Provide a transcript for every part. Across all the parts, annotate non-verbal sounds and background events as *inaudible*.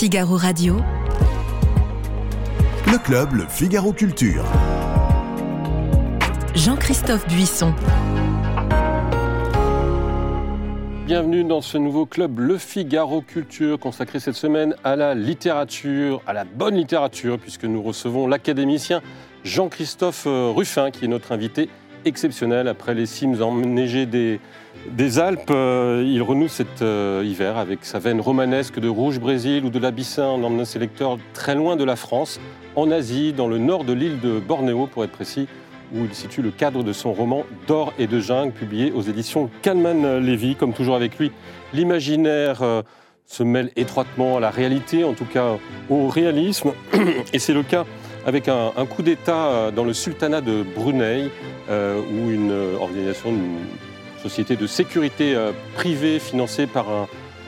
Figaro Radio. Le club, le Figaro Culture. Jean-Christophe Buisson. Bienvenue dans ce nouveau club Le Figaro Culture consacré cette semaine à la littérature, à la bonne littérature, puisque nous recevons l'académicien Jean-Christophe euh, Ruffin, qui est notre invité exceptionnel. Après les cimes enneigées des, Alpes, euh, il renoue cet euh, hiver avec sa veine romanesque de Rouge Brésil ou de l'Abyssin en emmenant ses lecteurs très loin de la France, en Asie, dans le nord de l'île de Bornéo pour être précis, où il situe le cadre de son roman D'or et de jungle, publié aux éditions Calman Lévy. Comme toujours avec lui, l'imaginaire euh, se mêle étroitement à la réalité, en tout cas au réalisme, *clears throat* et c'est le cas avec un, coup d'État dans le sultanat de Brunei, euh, où une organisation, une société de sécurité euh, privée financée par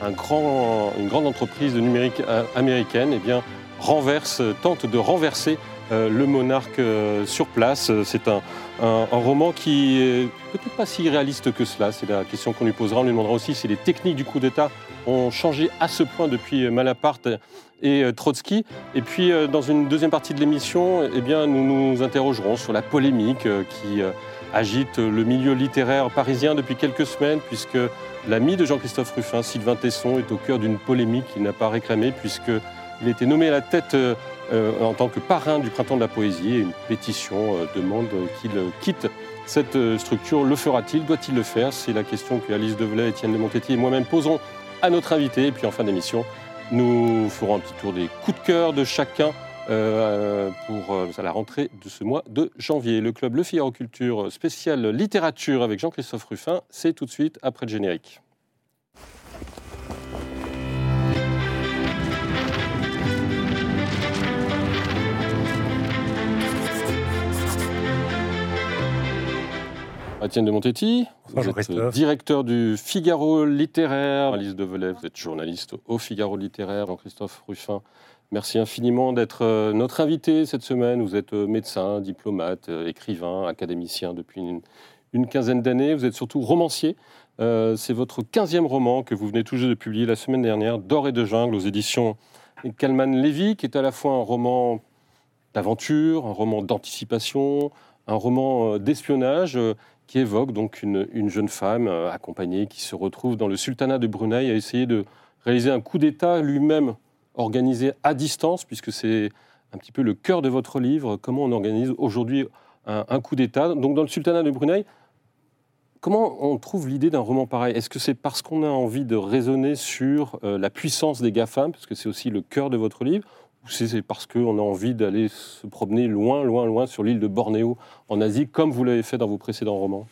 un, grand, une grande entreprise de numérique euh, américaine, eh bien, renverse, tente de renverser le monarque sur place. C'est un, un, roman qui est peut-être pas si réaliste que cela. C'est la question qu'on lui posera. On lui demandera aussi si les techniques du coup d'État ont changé à ce point depuis Malaparte et Trotsky. Et puis, dans une deuxième partie de l'émission, eh bien, nous nous interrogerons sur la polémique qui agite le milieu littéraire parisien depuis quelques semaines, puisque l'ami de Jean-Christophe Ruffin, Sylvain Tesson, est au cœur d'une polémique qu'il n'a pas réclamée, puisqu'il a été nommé à la tête euh, en tant que parrain du Printemps de la Poésie, et une pétition euh, demande qu'il quitte cette euh, structure. Le fera-t-il? Doit-il le faire? C'est la question que Alice Develay, Étienne de Montetti et moi-même poserons à notre invité. Et puis en fin d'émission, nous ferons un petit tour des coups de cœur de chacun euh, pour euh, la rentrée de ce mois de janvier. Le club Le Figaro Culture spécial littérature avec Jean-Christophe Ruffin, c'est tout de suite après le générique. Etienne de Montetti, vous êtes directeur du Figaro littéraire. Alice Develay, vous êtes journaliste au Figaro littéraire. Jean-Christophe Ruffin, Merci infiniment d'être euh, notre invité cette semaine. Vous êtes euh, médecin, diplomate, euh, écrivain, académicien depuis une, quinzaine d'années. Vous êtes surtout romancier. c'est votre quinzième roman que vous venez tout juste de publier la semaine dernière, D'or et de jungle, aux éditions Kalman Levy, qui est à la fois un roman d'aventure, un roman d'anticipation, un roman d'espionnage qui évoque donc une, une, jeune femme accompagnée qui se retrouve dans le sultanat de Brunei à essayer de réaliser un coup d'État lui-même organisé à distance, puisque c'est un petit peu le cœur de votre livre, comment on organise aujourd'hui un, coup d'État? Donc dans le sultanat de Brunei, comment on trouve l'idée d'un roman pareil? Est-ce que c'est parce qu'on a envie de raisonner sur euh, la puissance des GAFAM, parce que c'est aussi le cœur de votre livre, c'est parce qu'on a envie d'aller se promener loin, loin, loin sur l'île de Bornéo en Asie, comme vous l'avez fait dans vos précédents romans?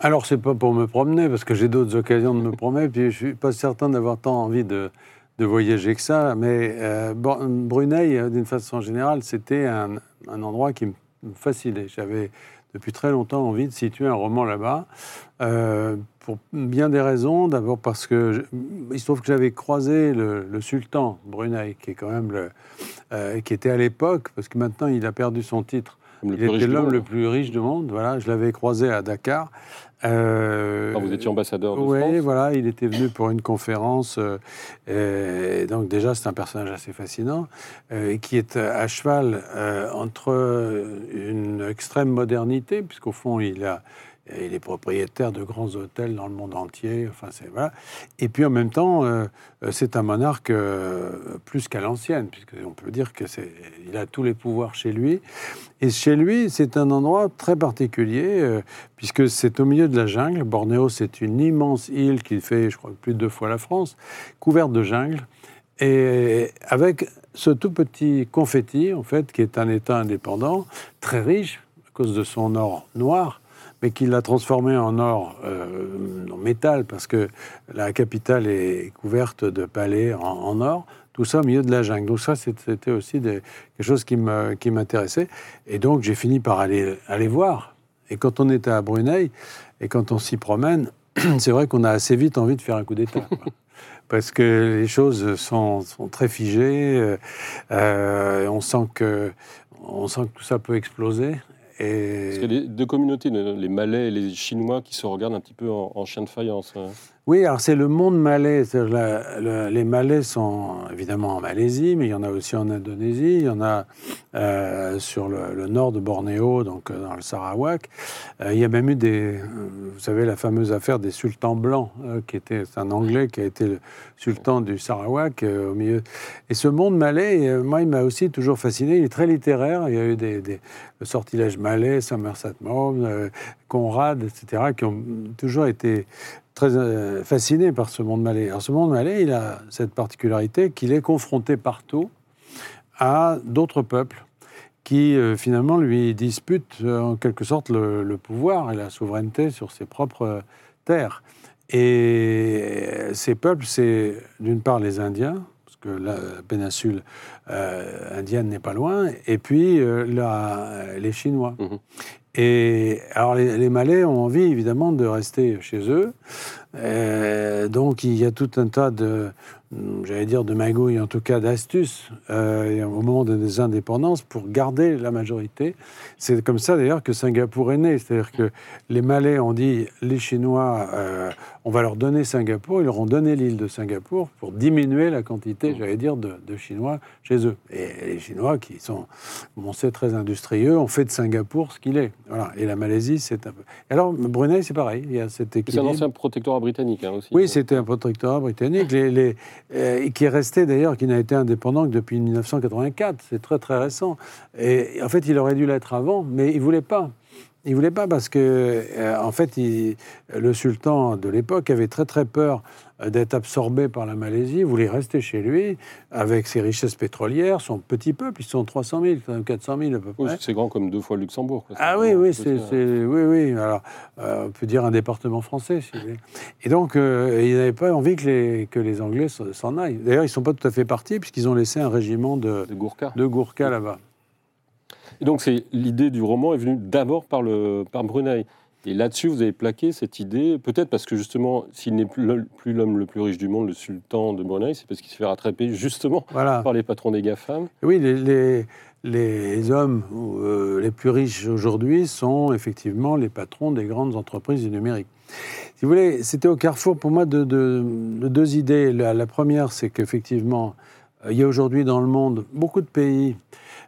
Alors, c'est pas pour me promener, parce que j'ai d'autres occasions de me promener, puis je suis pas certain d'avoir tant envie de, de voyager que ça. Mais euh, Brunei, euh, d'une façon générale, c'était un, endroit qui me fascinait. J'avais depuis très longtemps envie de situer un roman là-bas, euh, pour bien des raisons. D'abord parce que il se trouve que j'avais croisé le, sultan Brunei, qui est quand même le, qui était à l'époque, parce que maintenant il a perdu son titre. Il était l'homme le plus riche du monde. Voilà, je l'avais croisé à Dakar. Euh, vous étiez ambassadeur de Oui, voilà, il était venu pour une conférence. Euh, et donc déjà, c'est un personnage assez fascinant, euh, qui est à cheval entre une extrême modernité, puisqu'au fond, il a il est propriétaire de grands hôtels dans le monde entier. Enfin, c'est voilà. Et puis en même temps, euh, c'est un monarque euh, plus qu'à l'ancienne, puisqu'on peut dire que c'est, il a tous les pouvoirs chez lui. Et chez lui, c'est un endroit très particulier, euh, puisque c'est au milieu de la jungle. Bornéo, c'est une immense île qui fait, je crois, plus de deux fois la France, couverte de jungle, et avec ce tout petit confetti, en fait, qui est un État indépendant, très riche à cause de son or noir mais qu'il l'a transformé en or, euh, en métal, parce que la capitale est couverte de palais en, or. Tout ça au milieu de la jungle. Donc ça, c'était aussi des, quelque chose qui m'intéressait. Et donc j'ai fini par aller, aller voir. Et quand on était à Brunei, et quand on s'y promène, *clears throat* c'est vrai qu'on a assez vite envie de faire un coup d'État. *laughs* parce que les choses sont, sont très figées. Euh, euh, on, sent que, on sent que tout ça peut exploser. Parce qu'il y a deux communautés, les Malais et les Chinois, qui se regardent un petit peu en, chien de faïence. Oui, alors c'est le monde malais. Les Malais sont évidemment en Malaisie, mais il y en a aussi en Indonésie, il y en a euh, sur le, nord de Bornéo, donc euh, dans le Sarawak. Euh, il y a même eu des, vous savez, la fameuse affaire des sultans blancs, qui était un Anglais qui a été le sultan du Sarawak au milieu. Et ce monde malais, moi, il m'a aussi toujours fasciné. Il est très littéraire. Il y a eu des, des- le sortilège malais, Somerset Maugham, Conrad, etc., qui ont toujours été très euh, fasciné par ce monde malais. Ce monde malais, il a cette particularité qu'il est confronté partout à d'autres peuples qui euh, finalement lui disputent euh, en quelque sorte le, pouvoir et la souveraineté sur ses propres terres. Et ces peuples, c'est d'une part les Indiens, parce que la péninsule indienne n'est pas loin, et puis les Chinois. Mhm. Et alors les, les Malais ont envie évidemment de rester chez eux. Euh, donc il y a tout un tas de, j'allais dire de magouilles, en tout cas d'astuces euh, au moment des indépendances pour garder la majorité. C'est comme ça d'ailleurs que Singapour est né. C'est-à-dire que les Malais ont dit les Chinois, euh, on va leur donner Singapour. Ils leur ont donné l'île de Singapour pour diminuer la quantité, j'allais dire, de, de Chinois chez eux. Et les Chinois qui sont, on sait, très industrieux, ont fait de Singapour ce qu'il est. Voilà. Et la Malaisie, c'est un peu. Alors Brunei, c'est pareil. Il y a cet C'est un équilibre. ancien protectorat hein. Oui, c'était un protectorat britannique, les- euh, qui est resté d'ailleurs, qui n'a été indépendant que depuis 1984. C'est très très récent. Et en fait, il aurait dû l'être avant, mais il voulait pas. Il voulait pas parce que, euh, en fait, il- le sultan de l'époque avait très très peur euh, d'être absorbé par la Malaisie. Il voulait rester chez lui avec ses richesses pétrolières, son petit peuple. Ils sont 300 000, 400 000 à peu Oui, près. c'est grand comme deux fois le Luxembourg. quoi. Ah oui, oui, c'est, hein. c'est- oui, oui. Alors, euh, on peut dire un département français, si vous voulez. Et donc, euh, ils n'avaient pas envie que les, que les Anglais s'en aillent. D'ailleurs, ils ne sont pas tout à fait partis, puisqu'ils ont laissé un régiment de, De Gourka. de Gourka là-bas. Et donc, c'est l'idée du roman est venue d'abord par, le, par Brunei. Et là-dessus, vous avez plaqué cette idée, peut-être parce que justement, s'il n'est plus l'homme- le plus riche du monde, le sultan de Brunei, c'est parce qu'il se fait rattraper justement Voilà. par les patrons des GAFAM. Oui, les, les, les hommes euh, les plus riches aujourd'hui sont effectivement les patrons des grandes entreprises du numérique. Si vous voulez, c'était au carrefour pour moi de, de- de deux idées. La, la première, c'est qu'effectivement, euh, il y a aujourd'hui dans le monde beaucoup de pays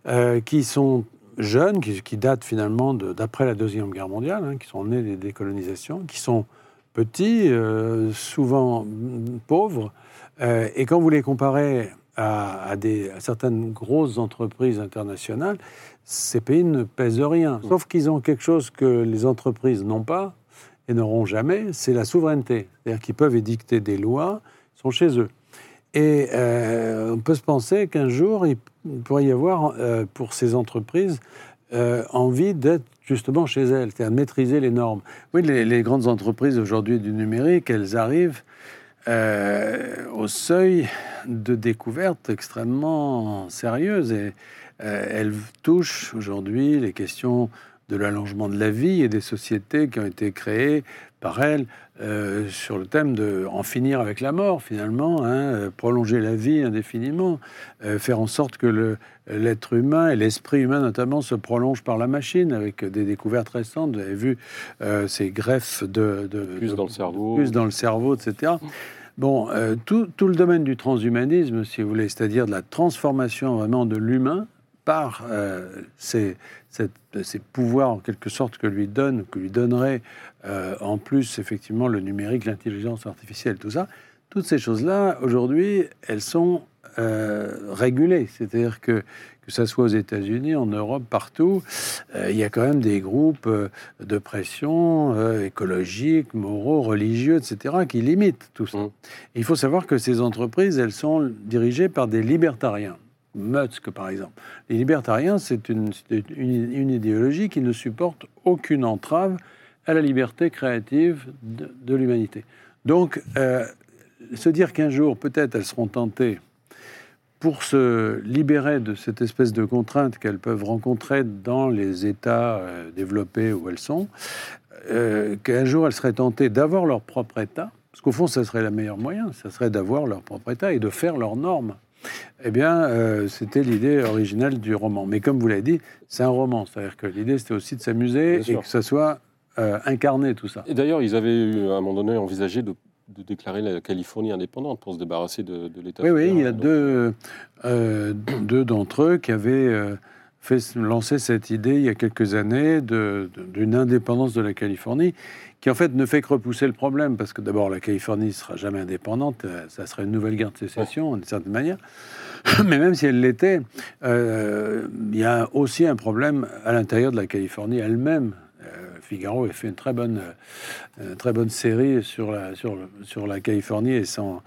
euh, qui sont jeunes, qui, qui datent finalement de- d'après la Deuxième Guerre mondiale, hein, qui sont nés des décolonisations, qui sont petits, euh, souvent mm, pauvres. Euh, et quand vous les comparez à, à des, à certaines grosses entreprises internationales, ces pays ne pèsent rien. Sauf qu'ils ont quelque chose que les entreprises n'ont pas et n'auront jamais, c'est la souveraineté. C'est-à-dire qu'ils peuvent édicter des lois, ils sont chez eux. Et euh, on peut se penser qu'un jour, il pourrait y avoir euh, pour ces entreprises euh, envie d'être justement chez elles, c'est-à-dire de maîtriser les normes. Oui, les, les grandes entreprises aujourd'hui du numérique, elles arrivent au seuil de découvertes extrêmement sérieuses et elles touchent aujourd'hui les questions de l'allongement de la vie et des sociétés qui ont été créées par elles euh, sur le thème de en finir avec la mort finalement, hein, euh, prolonger la vie indéfiniment, euh, faire en sorte que l'être humain et l'esprit humain notamment se prolongent par la machine avec des découvertes récentes. Vous avez vu euh, ces greffes de, de Plus de- dans le cerveau. plus dans le cerveau, etc. Bon, tout, tout le domaine du transhumanisme, si vous voulez, c'est-à-dire de la transformation vraiment de l'humain par euh, ces, cette- ces pouvoirs en quelque sorte que lui donne, que lui donnerait euh, en plus effectivement le numérique, l'intelligence artificielle, tout ça. Toutes ces choses-là, aujourd'hui, elles sont euh, régulées. C'est-à-dire que que ce soit aux États-Unis, en Europe, partout, euh, il y a quand même des groupes euh, de pression euh, écologiques, moraux, religieux, etc., qui limitent tout ça. Mm. Et il faut savoir que ces entreprises, elles sont dirigées par des libertariens. Musk, par exemple. Les libertariens, c'est une, une- idéologie qui ne supporte aucune entrave à la liberté créative de, de l'humanité. Donc, euh, se dire qu'un jour, peut-être, elles seront tentées pour se libérer de cette espèce de contrainte qu'elles peuvent rencontrer dans les États euh, développés où elles sont, euh, qu'un jour elles seraient tentées d'avoir leur propre État, parce qu'au fond, ça serait le meilleur moyen, ça serait d'avoir leur propre État et de faire leurs normes. Eh bien, euh, c'était l'idée originale du roman. Mais comme vous l'avez dit, c'est un roman, c'est-à-dire que l'idée, c'était aussi de s'amuser et sûr. que ça soit euh, incarné, tout ça. Et d'ailleurs, ils avaient eu, à un moment donné envisagé de de déclarer la Californie indépendante pour se débarrasser de, l'État. Oui, oui, il y a deux, euh, deux d'entre eux qui avaient fait lancer cette idée il y a quelques années d'une indépendance de la Californie, qui en fait ne fait que repousser le problème, parce que d'abord la Californie ne sera jamais indépendante, euh, ça serait une nouvelle guerre de sécession d'une certaine manière, *laughs* mais même si elle l'était, il y a aussi un problème à l'intérieur de la Californie elle-même, Figaro a fait une très bonne, euh, très bonne série sur la, sur, sur la Californie et sans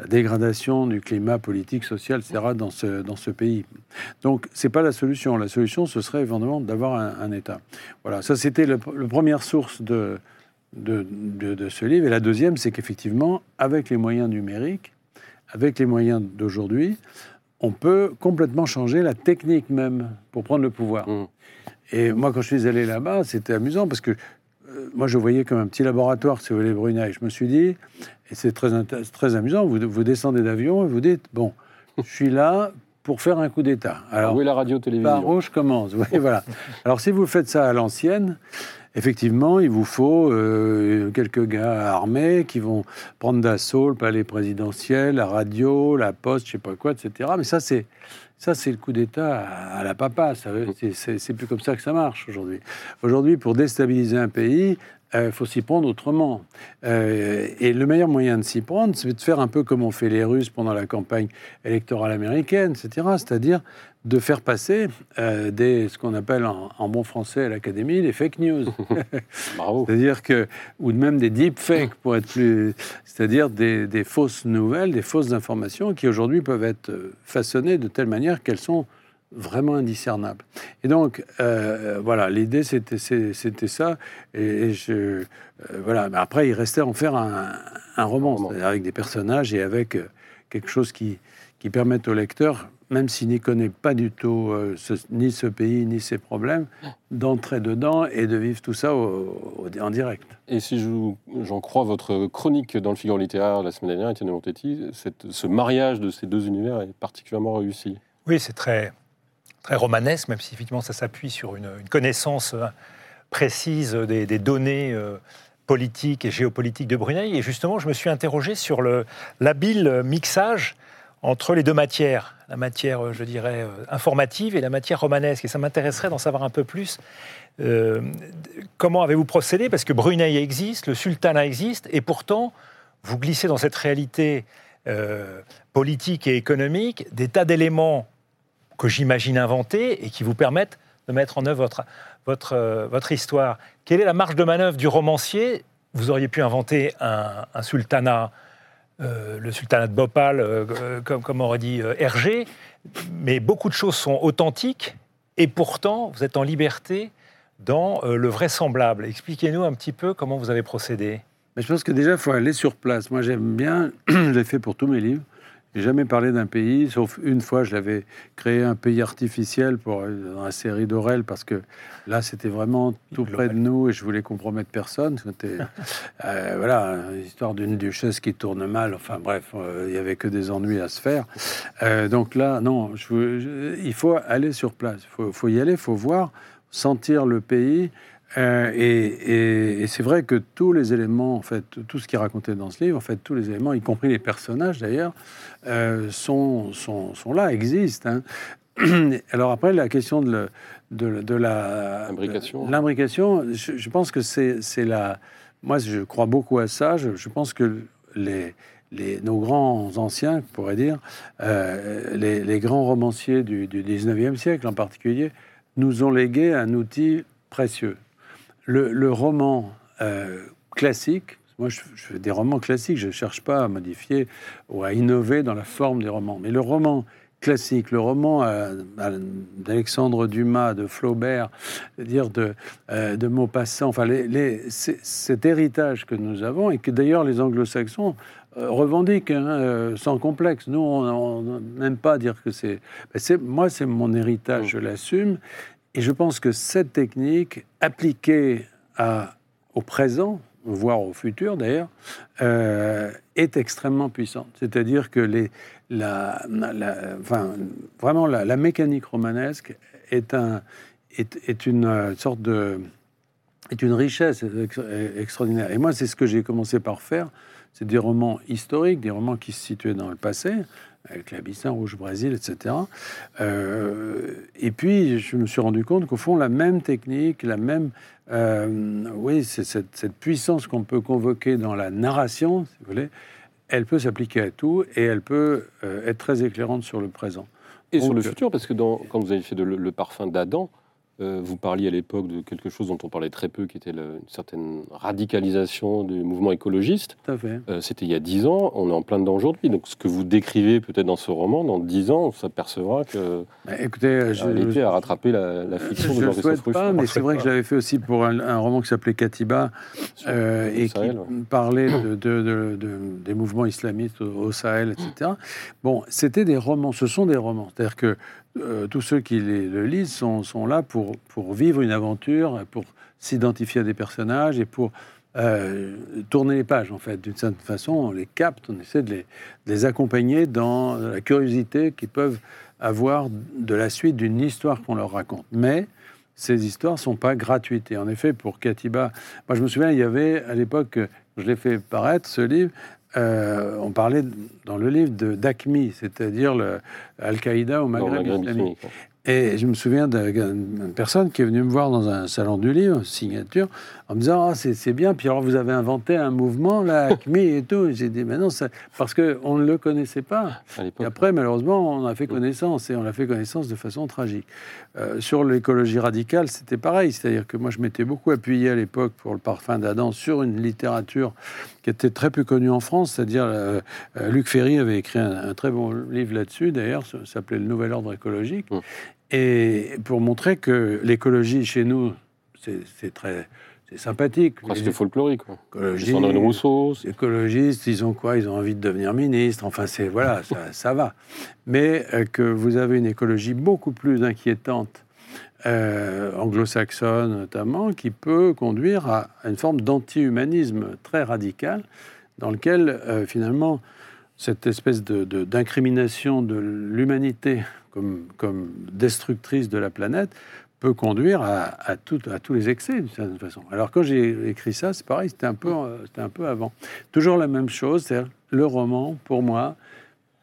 la dégradation du climat politique, social, etc. dans ce, dans ce pays. Donc, c'est pas la solution. La solution, ce serait éventuellement d'avoir un, État. Voilà, ça c'était la première source de, de, de, ce livre. Et la deuxième, c'est qu'effectivement, avec les moyens numériques, avec les moyens d'aujourd'hui, on peut complètement changer la technique même pour prendre le pouvoir. Mmh. Et moi, quand je suis allé là-bas, c'était amusant parce que euh, moi, je voyais comme un petit laboratoire, si vous voulez, Brunei. Je me suis dit, et c'est très, très amusant, vous, vous descendez d'avion et vous dites, bon, je suis là pour faire un coup d'État. Alors, où est la radio-télévision Par où je commence? Voilà. Alors, si vous faites ça à l'ancienne, effectivement, il vous faut euh, quelques gars armés qui vont prendre d'assaut le palais présidentiel, la radio, la poste, je sais pas quoi, etc. Mais ça, c'est ça, c'est le coup d'État à la papa. C'est plus comme ça que ça marche aujourd'hui. Aujourd'hui, pour déstabiliser un pays, il euh, faut s'y prendre autrement. Euh, et le meilleur moyen de s'y prendre, c'est de faire un peu comme ont fait les Russes pendant la campagne électorale américaine, etc. C'est-à-dire de faire passer euh, des, ce qu'on appelle en, bon français à l'Académie des fake news. *laughs* c'est-à-dire que, ou même des deep fakes, pour être plus. C'est-à-dire des, des, fausses nouvelles, des fausses informations qui aujourd'hui peuvent être façonnées de telle manière qu'elles sont vraiment indiscernable. Et donc, euh, voilà, l'idée, c'était, c'était ça. Et, je, euh, voilà. Mais après, il restait en faire un, roman, avec des personnages et avec euh, quelque chose qui, qui permette au lecteur, même s'il n'y connaît pas du tout ni ce pays, ni ses problèmes, d'entrer dedans et de vivre tout ça en direct. Et si j'en crois votre chronique dans le Figaro littéraire la semaine dernière, Étienne Montetti, ce mariage de ces deux univers est particulièrement réussi. Oui, c'est très, très romanesque, même si effectivement ça s'appuie sur une, connaissance euh, précise des, données euh, politiques et géopolitiques de Brunei. Et justement, je me suis interrogé sur l'habile mixage entre les deux matières, la matière, euh, je dirais, informative et la matière romanesque. Et ça m'intéresserait d'en savoir un peu plus. comment avez-vous procédé? Parce que Brunei existe, le sultanat existe, et pourtant, vous glissez dans cette réalité politique et économique des tas d'éléments que j'imagine inventer et qui vous permettent de mettre en œuvre votre, votre, euh, votre histoire. Quelle est la marge de manœuvre du romancier? Vous auriez pu inventer un, sultanat, euh, le sultanat de Bhopal, euh, comme, comme aurait dit Hergé, mais beaucoup de choses sont authentiques et pourtant vous êtes en liberté dans le vraisemblable. Expliquez-nous un petit peu comment vous avez procédé. Mais je pense que déjà, il faut aller sur place. Moi, j'aime bien, *clears throat* je l'ai fait pour tous mes livres, j'ai jamais parlé d'un pays, sauf une fois, je l'avais créé un pays artificiel pour dans la série d'Aurel, parce que là, c'était vraiment tout près de nous et je voulais compromettre personne. C'était *laughs* euh, voilà, histoire d'une duchesse qui tourne mal. Enfin bref, euh, il y avait que des ennuis à se faire. Euh, donc là, non, je, il faut aller sur place. Il faut, faut, y aller, il faut voir, sentir le pays. Euh, et, c'est vrai que tous les éléments, en fait, tout ce qui est raconté dans ce livre, en fait, tous les éléments, y compris les personnages d'ailleurs, euh, sont, sont, sont, là, existent. Hein. *clears throat* Alors après, la question de, de, de la l'imbrication, je, pense que c'est la. Moi, je crois beaucoup à ça. Je, pense que les, les, nos grands anciens, on pourrait dire, euh, les, les, grands romanciers du, du 19e siècle en particulier, nous ont légué un outil précieux le, roman euh, classique, moi je, fais des romans classiques, je ne cherche pas à modifier ou à innover dans la forme des romans, mais le roman classique, le roman euh, d'Alexandre Dumas, de Flaubert, dire de, euh, de Maupassant, enfin les, cet héritage que nous avons et que d'ailleurs les anglo-saxons revendiquent hein, sans complexe. Nous, on n'aime pas dire que c'est... Moi, c'est mon héritage, je l'assume. Et je pense que cette technique, appliquée au présent, voire au futur d'ailleurs, euh, est extrêmement puissante. C'est-à-dire que les, la, enfin, vraiment la, mécanique romanesque est, un, est, est, une sorte de est une richesse extraordinaire. Et moi, c'est ce que j'ai commencé par faire c'est des romans historiques, des romans qui se situaient dans le passé, avec l'Abyssin, Rouge Brésil, etc. Euh, et puis, je me suis rendu compte qu'au fond, la même technique, la même, euh, oui, c'est cette, cette puissance qu'on peut convoquer dans la narration, si vous voulez, elle peut s'appliquer à tout et elle peut euh, être très éclairante sur le présent. Et sur le futur, parce que dans- quand vous avez fait de le, le parfum d'Adam, euh, vous parliez à l'époque de quelque chose dont on parlait très peu, qui était une certaine radicalisation du mouvement écologiste. Tout à fait. Euh, C'était il y a dix ans, on est en plein dedans aujourd'hui. Donc ce que vous décrivez peut-être dans ce roman, dans dix ans, on s'apercevra que Bah, écoutez, je, réalité a rattrapé la, la fiction je de Jean-Christophe souhaite pas, mais c'est vrai que je l'avais fait aussi pour un, un roman qui s'appelait Katiba euh, et Sahel, qui ouais. parlait de, de- de- de- des mouvements islamistes au, au Sahel, etc. Bon, c'était des romans, ce sont des romans. C'est-à-dire que euh, tous ceux qui le lisent sont, là pour, pour vivre une aventure, pour s'identifier à des personnages et pour euh, tourner les pages, en fait. D'une certaine façon, on les capte, on essaie de les, de les accompagner dans la curiosité qu'ils peuvent avoir de la suite d'une histoire qu'on leur raconte. Mais ces histoires ne sont pas gratuites. Et en effet, pour Katiba, moi je me souviens, il y avait à l'époque, je l'ai fait paraître, ce livre, euh, on parlait dans le livre de d'ACMI, c'est-à-dire Al-Qaïda au Maghreb islamique. Et je me souviens d'une personne qui est venue me voir dans un salon du livre, signature, en me disant Ah, c'est c'est bien, puis alors vous avez inventé un mouvement, là, *laughs* ACMI et tout. J'ai dit Mais non, ça- parce qu'on ne le connaissait pas. Et après, malheureusement, on a fait connaissance et on a fait connaissance de façon tragique. Euh, sur l'écologie radicale, c'était pareil. C'est-à-dire que moi, je m'étais beaucoup appuyé à l'époque pour le parfum d'Adam sur une littérature qui était très peu connue en France. C'est-à-dire, euh, euh, Luc Ferry avait écrit un, un très bon livre là-dessus, d'ailleurs, ça s'appelait Le Nouvel Ordre écologique. Et pour montrer que l'écologie chez nous, c'est très. C'est sympathique. Presque Les folklorique. quoi. Sandrine Rousseau, écologistes, ils ont quoi? Ils ont envie de devenir ministre. Enfin, c'est voilà, ça, ça va. Mais euh, que vous avez une écologie beaucoup plus inquiétante, euh, anglo-saxonne notamment, qui peut conduire à, à une forme d'anti-humanisme très radical, dans lequel euh, finalement cette espèce de- d'incrimination de, l'humanité comme, destructrice de la planète peut conduire à, à tous les excès d'une certaine façon. Alors quand j'ai écrit ça, c'est pareil, c'était un, peu, euh, un peu avant. Toujours la même chose, c'est-à-dire le roman, pour moi,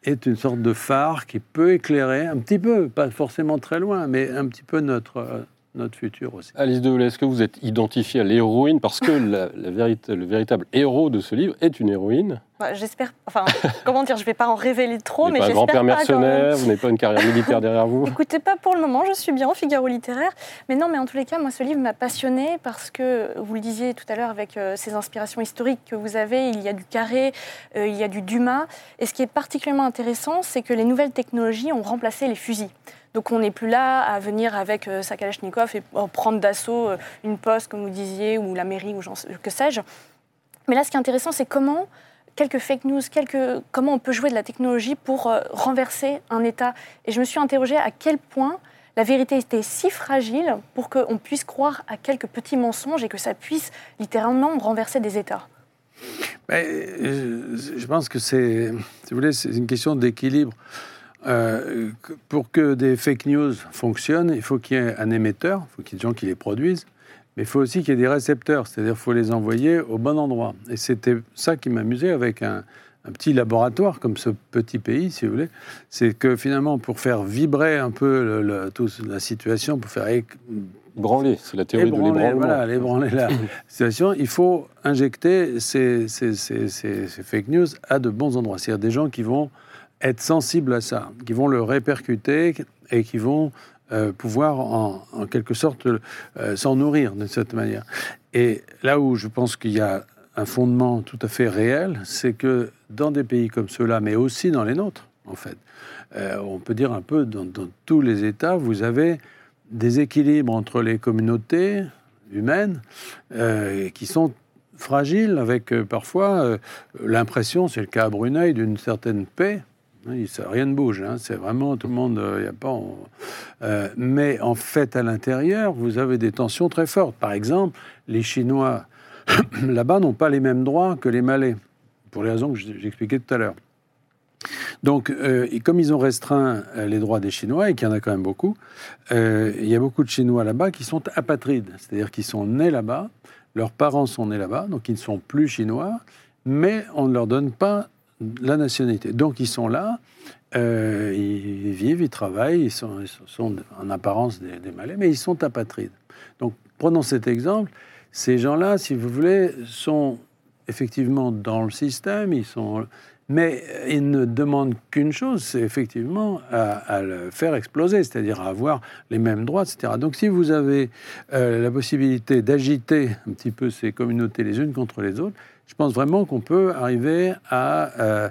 est une sorte de phare qui peut éclairer un petit peu, pas forcément très loin, mais un petit peu notre, euh, notre futur aussi. Alice Develay, est-ce que vous êtes identifiée à l'héroïne Parce que la- la vérit- le véritable héros de ce livre est une héroïne? Bah, j'espère. Enfin, *laughs* comment dire, je vais pas en révéler trop, vous mais n'êtes pas un j'espère grand-père pas même. mercenaire, vous n'avez pas une carrière militaire derrière vous? *laughs* Écoutez, pas pour le moment, je suis bien au Figaro littéraire. Mais non, mais en tous les cas, moi, ce livre m'a passionnée parce que, vous le disiez tout à l'heure avec euh, ces inspirations historiques que vous avez, il y a du Carré, euh, il y a du Dumas. Et ce qui est particulièrement intéressant, c'est que les nouvelles technologies ont remplacé les fusils. Donc on n'est plus là à venir avec euh, sa Kalachnikov et euh, prendre d'assaut euh, une poste, comme vous disiez, ou la mairie, ou que sais-je. Mais là, ce qui est intéressant, c'est comment quelques fake news, quelques, comment on peut jouer de la technologie pour euh, renverser un État. Et je me suis interrogée à quel point la vérité était si fragile pour qu'on puisse croire à quelques petits mensonges et que ça puisse littéralement renverser des États. Mais, euh, je pense que c'est, si vous voulez, c'est une question d'équilibre. Euh, pour que des fake news fonctionnent, il faut qu'il y ait un émetteur, il faut qu'il y ait des gens qui les produisent, mais il faut aussi qu'il y ait des récepteurs, c'est-à-dire qu'il faut les envoyer au bon endroit. Et c'était ça qui m'amusait avec un, un petit laboratoire comme ce petit pays, si vous voulez, c'est que finalement, pour faire vibrer un peu le- le- toute la situation, pour faire Branler, c'est la théorie de ébranler, l'ébranlement. voilà, ébranler la *laughs* situation, il faut injecter ces, ces- ces- ces- ces fake news à de bons endroits. C'est-à-dire des gens qui vont être sensibles à ça, qui vont le répercuter et qui vont euh, pouvoir en, quelque sorte euh, s'en nourrir de cette manière. Et là où je pense qu'il y a un fondement tout à fait réel, c'est que dans des pays comme ceux-là, mais aussi dans les nôtres, en fait, euh, on peut dire un peu dans, tous les États, vous avez des équilibres entre les communautés humaines qui sont fragiles, avec parfois l'impression, c'est le cas à Brunei, d'une certaine paix. Rien ne bouge, hein, c'est vraiment tout le monde, il y a pas. euh, mais en fait, à l'intérieur, vous avez des tensions très fortes. Par exemple, les Chinois *coughs* là-bas n'ont pas les mêmes droits que les Malais, pour les raisons que j'expliquais tout à l'heure. Donc, euh, comme ils ont restreint euh, les droits des Chinois, et qu'il y en a quand même beaucoup, euh, il y a beaucoup de Chinois là-bas qui sont apatrides, c'est-à-dire qui sont nés là-bas, leurs parents sont nés là-bas, donc ils ne sont plus chinois, mais on ne leur donne pas la nationalité. Donc ils sont là, euh, ils vivent, ils travaillent, ils sont, en apparence des, des, Malais, mais ils sont apatrides. Donc prenons cet exemple. Ces gens-là, si vous voulez, sont effectivement dans le système, ils sont, mais ils ne demandent qu'une chose, c'est effectivement à, le faire exploser, c'est-à-dire à avoir les mêmes droits, etc. Donc si vous avez euh, la possibilité d'agiter un petit peu ces communautés les unes contre les autres, je pense vraiment qu'on peut arriver à... Euh,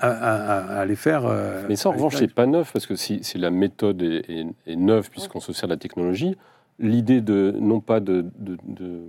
à, les faire. Euh, mais ça, en revanche, c'est pas neuf, parce que si, la méthode est, neuve, puisqu'on se sert de la technologie, l'idée de, non pas de, de,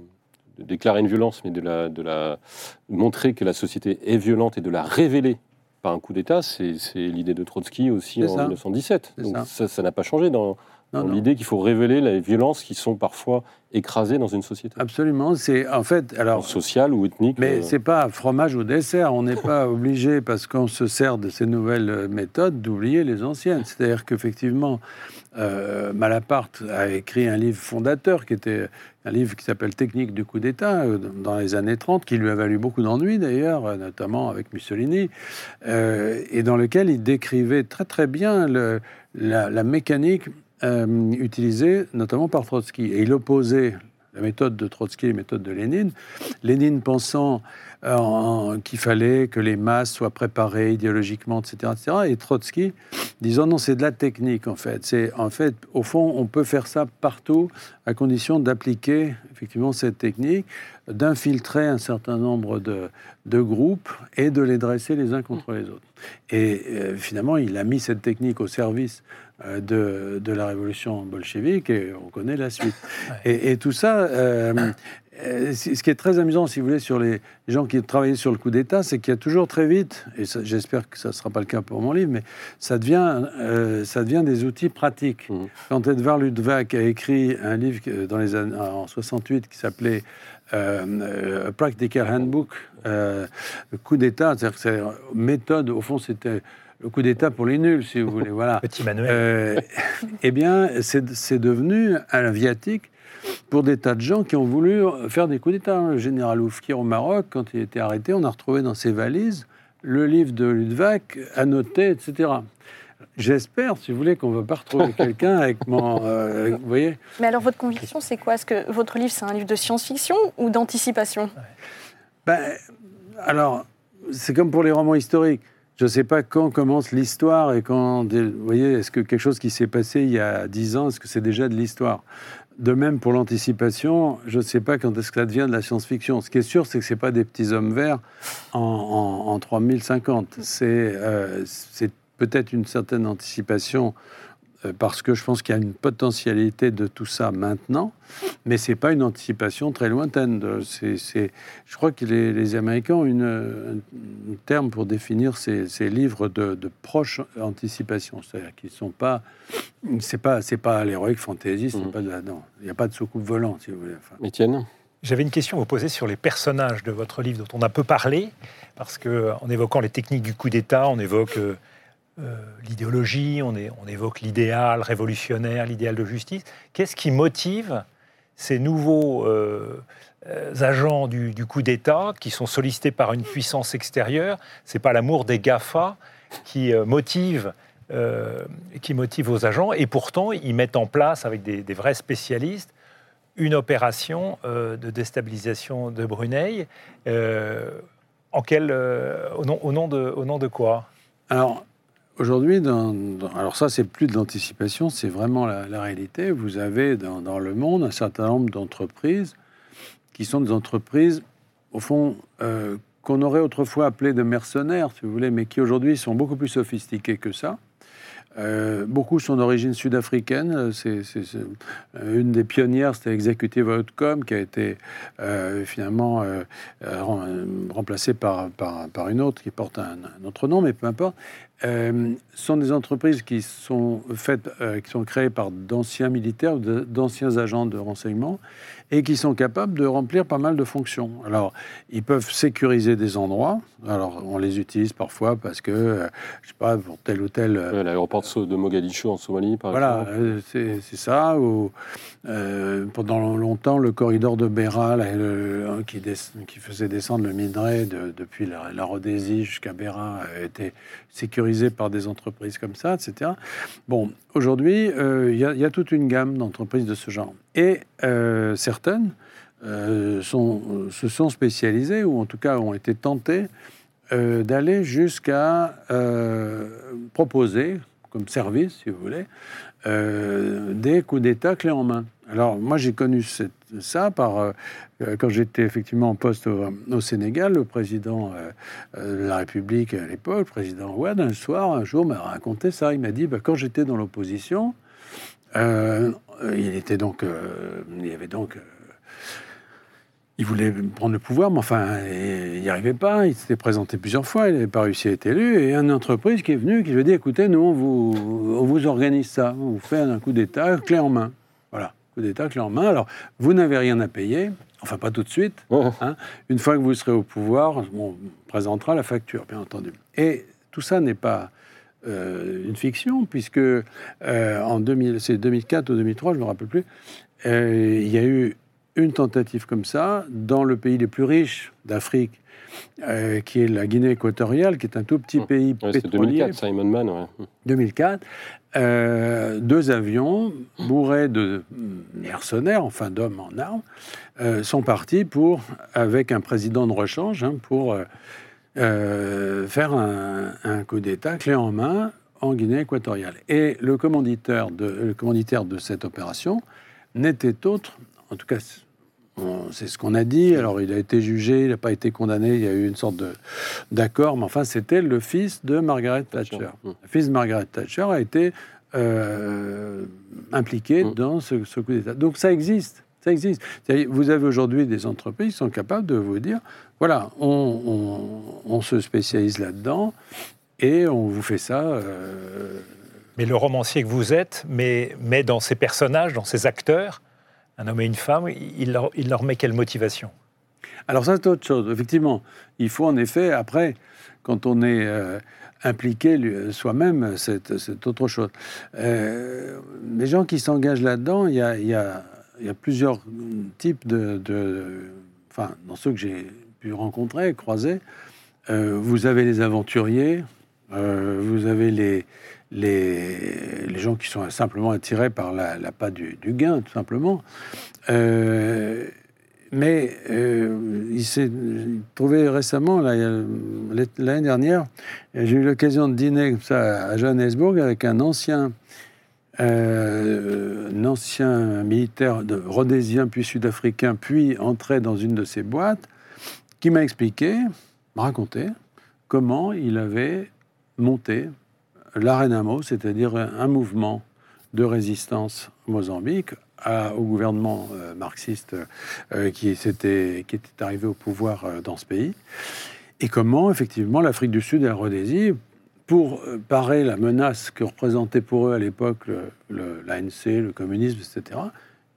déclarer une violence, mais de la, de la montrer que la société est violente et de la révéler par un coup d'État, c'est l'idée de Trotsky aussi en 1917. Donc ça n'a pas changé dans, l'idée qu'il faut révéler les violences qui sont parfois écrasées dans une société. Absolument, c'est en fait alors social ou ethnique. Mais ce euh, c'est pas fromage ou dessert. On n'est pas obligé parce qu'on se sert de ces nouvelles euh, méthodes d'oublier les anciennes. C'est-à-dire qu'effectivement, euh, Malaparte a écrit un livre fondateur qui était un livre qui s'appelle Technique du coup d'État dans les années 30, qui lui a valu beaucoup d'ennuis d'ailleurs, notamment avec Mussolini, et dans lequel il décrivait très très bien le, la, la, mécanique euh, utilisé notamment par Trotsky. Et il opposait la méthode de Trotsky et la méthode de Lénine. Lénine pensant qu'il fallait que les masses soient préparées idéologiquement, etc., etc. Et Trotsky disant non, c'est de la technique en fait. C'est en fait, au fond, on peut faire ça partout à condition d'appliquer effectivement cette technique, d'infiltrer un certain nombre de, de, groupes et de les dresser les uns contre les autres. Et euh, finalement, il a mis cette technique au service euh, de, de, la révolution bolchevique et on connaît la suite. Et, tout ça, euh, euh, ce qui est très amusant, si vous voulez, sur les gens qui travaillent sur le coup d'État, c'est qu'il y a toujours très vite, et j'espère que ça ne sera pas le cas pour mon livre, mais ça devient, ça devient des outils pratiques. Mmh. Quand Edvard Ludwig a écrit un livre dans les années, en 68 qui s'appelait Practical Handbook, coup d'État, c'est-à-dire méthode, au fond, c'était le coup d'État pour les nuls, si vous voulez. Voilà. *laughs* Petit Manuel. Euh, eh bien, c'est devenu un viatique pour des tas de gens qui ont voulu faire des coups d'État. Le général Oufkir au Maroc, quand il était arrêté, on a retrouvé dans ses valises le livre de Ludwig annoté, etc. J'espère, si vous voulez, qu'on ne va pas retrouver *laughs* quelqu'un avec mon. Euh, vous voyez Mais alors, votre conviction, c'est quoi? Est-ce que votre livre, c'est un livre de science-fiction ou d'anticipation? Ben, Alors, c'est comme pour les romans historiques je ne sais pas quand commence l'histoire et quand, vous voyez, est-ce que quelque chose qui s'est passé il y a dix ans, est-ce que c'est déjà de l'histoire? De même pour l'anticipation, je ne sais pas quand est-ce que ça devient de la science-fiction. Ce qui est sûr, c'est que ce n'est pas des petits hommes verts en, en, 3050. Euh, c'est peut-être une certaine anticipation parce que je pense qu'il y a une potentialité de tout ça maintenant, mais ce n'est pas une anticipation très lointaine. je crois que les, Américains ont une, un terme pour définir ces, livres de, proche anticipation, c'est-à-dire qu'ils ne sont pas... C'est pas, pas l'héroïque fantasy, mmh. pas il n'y a pas de soucoupe volante, si vous voulez. Étienne? J'avais une question à vous poser sur les personnages de votre livre dont on a peu parlé, parce qu'en évoquant les techniques du coup d'État, on évoque euh, euh, l'idéologie, on, évoque l'idéal révolutionnaire, l'idéal de justice. Qu'est-ce qui motive ces nouveaux euh, agents du, coup d'État qui sont sollicités par une puissance extérieure? C'est pas l'amour des GAFA qui euh, motive qui motive aux agents, et pourtant ils mettent en place avec des, vrais spécialistes une opération de déstabilisation de Brunei. en quel, au, nom, au, nom de, au nom de quoi? Alors, Aujourd'hui, alors ça, c'est plus de l'anticipation, c'est vraiment la, réalité. Vous avez dans, le monde un certain nombre d'entreprises qui sont des entreprises, au fond, euh, qu'on aurait autrefois appelées de mercenaires, si vous voulez, mais qui aujourd'hui sont beaucoup plus sophistiquées que ça. Euh, beaucoup sont d'origine sud-africaine. C'est, euh, une des pionnières, c'était Executive Outcome, qui a été finalement remplacée par, par, une autre qui porte un, autre nom, mais peu importe. Ce sont des entreprises qui sont faites, qui sont créées par d'anciens militaires, d'anciens agents de renseignement, et qui sont capables de remplir pas mal de fonctions. Alors, ils peuvent sécuriser des endroits. Alors, on les utilise parfois parce que, je sais pas, pour tel ou tel... L'aéroport So- de Mogadiscio en Somalie, par Voilà, exemple. euh, c'est ça. Ou, euh, pendant longtemps, le corridor de là, le- qui, faisait descendre le minerai de- depuis la, la Rhodésie jusqu'à Beira, a été par des entreprises comme ça, etc. Bon, aujourd'hui, euh, il y, a- toute une gamme d'entreprises de ce genre. Et euh, certaines euh, se sont spécialisées, ou en tout cas ont été tentées, d'aller jusqu'à proposer, comme service, si vous voulez, des coups d'État clés en main. Alors, moi, j'ai connu ça par, euh, euh, quand j'étais effectivement en poste au, Sénégal, le président euh, de la République à l'époque, le président Ouad, un soir, un jour, m'a raconté ça. Il m'a dit, bah, quand j'étais dans l'opposition, il était donc, il y avait donc, il voulait prendre le pouvoir, mais enfin, il n'y arrivait pas. Il s'était présenté plusieurs fois, il n'avait pas réussi à être élu. Et une entreprise qui est venue, qui lui a dit, écoutez, nous, on vous organise ça, on vous fait un coup d'État, clé en main. Coup d'État, en main. Alors, vous n'avez rien à payer, enfin pas tout de suite. Ouais. hein. Une fois que vous serez au pouvoir, on présentera la facture, bien entendu. Et tout ça n'est pas euh, une fiction, puisque euh, en 2000, c'est 2004 ou 2003, je ne me rappelle plus, euh, il y a eu une tentative comme ça dans le pays les plus riches d'Afrique, euh, qui est la Guinée équatoriale, qui est un tout petit Mmh. pays Ouais, C'était pétrolier. 2004, Simon Mann. ouais. 2004, euh, deux avions bourrés de mercenaires, enfin d'hommes en armes, euh, sont partis pour, avec un président de rechange, hein, pour faire un, un coup d'État clé en main en Guinée équatoriale. Et le commanditaire de, le commanditaire de cette opération n'était autre, en tout cas c'est ce qu'on a dit, alors il a été jugé, il n'a pas été condamné, il y a eu une sorte d'accord, mais enfin c'était le fils de Margaret Thatcher. Mmh. Le fils de Margaret Thatcher a été euh, impliqué Mm. dans ce, ce coup d'État. Donc ça existe. Ça existe. Vous avez aujourd'hui des entreprises qui sont capables de vous dire voilà, on, on- on se spécialise là-dedans et on vous fait ça. euh, Mais le romancier que vous êtes met, met dans ses personnages, dans ses acteurs, un homme et une femme, il leur, met quelle motivation? Alors ça, c'est autre chose. Effectivement, il faut en effet, après, quand on est euh, impliqué soi-même, c'est autre chose. Euh, les gens qui s'engagent là-dedans, il y a, plusieurs types de... de- Enfin, dans ceux que j'ai pu rencontrer, croiser, euh, vous avez les aventuriers, euh, vous avez les, les, gens qui sont simplement attirés par la, la du, gain, tout simplement. Euh, mais euh, il s'est trouvé récemment, l'année dernière, j'ai eu l'occasion de dîner à Johannesburg avec un ancien, euh, un ancien militaire rhodésien puis sud-africain, puis entré dans une de ces boîtes, qui m'a expliqué, m'a raconté comment il avait monté l'Arenamo, c'est-à-dire un mouvement de résistance Mozambique au gouvernement euh, marxiste euh, qui, s'était- qui était arrivé au pouvoir euh, dans ce pays. Et comment, effectivement, l'Afrique du Sud et la Rhodésie, pour parer la menace que représentait pour eux à l'époque l'ANC, le communisme, etc.,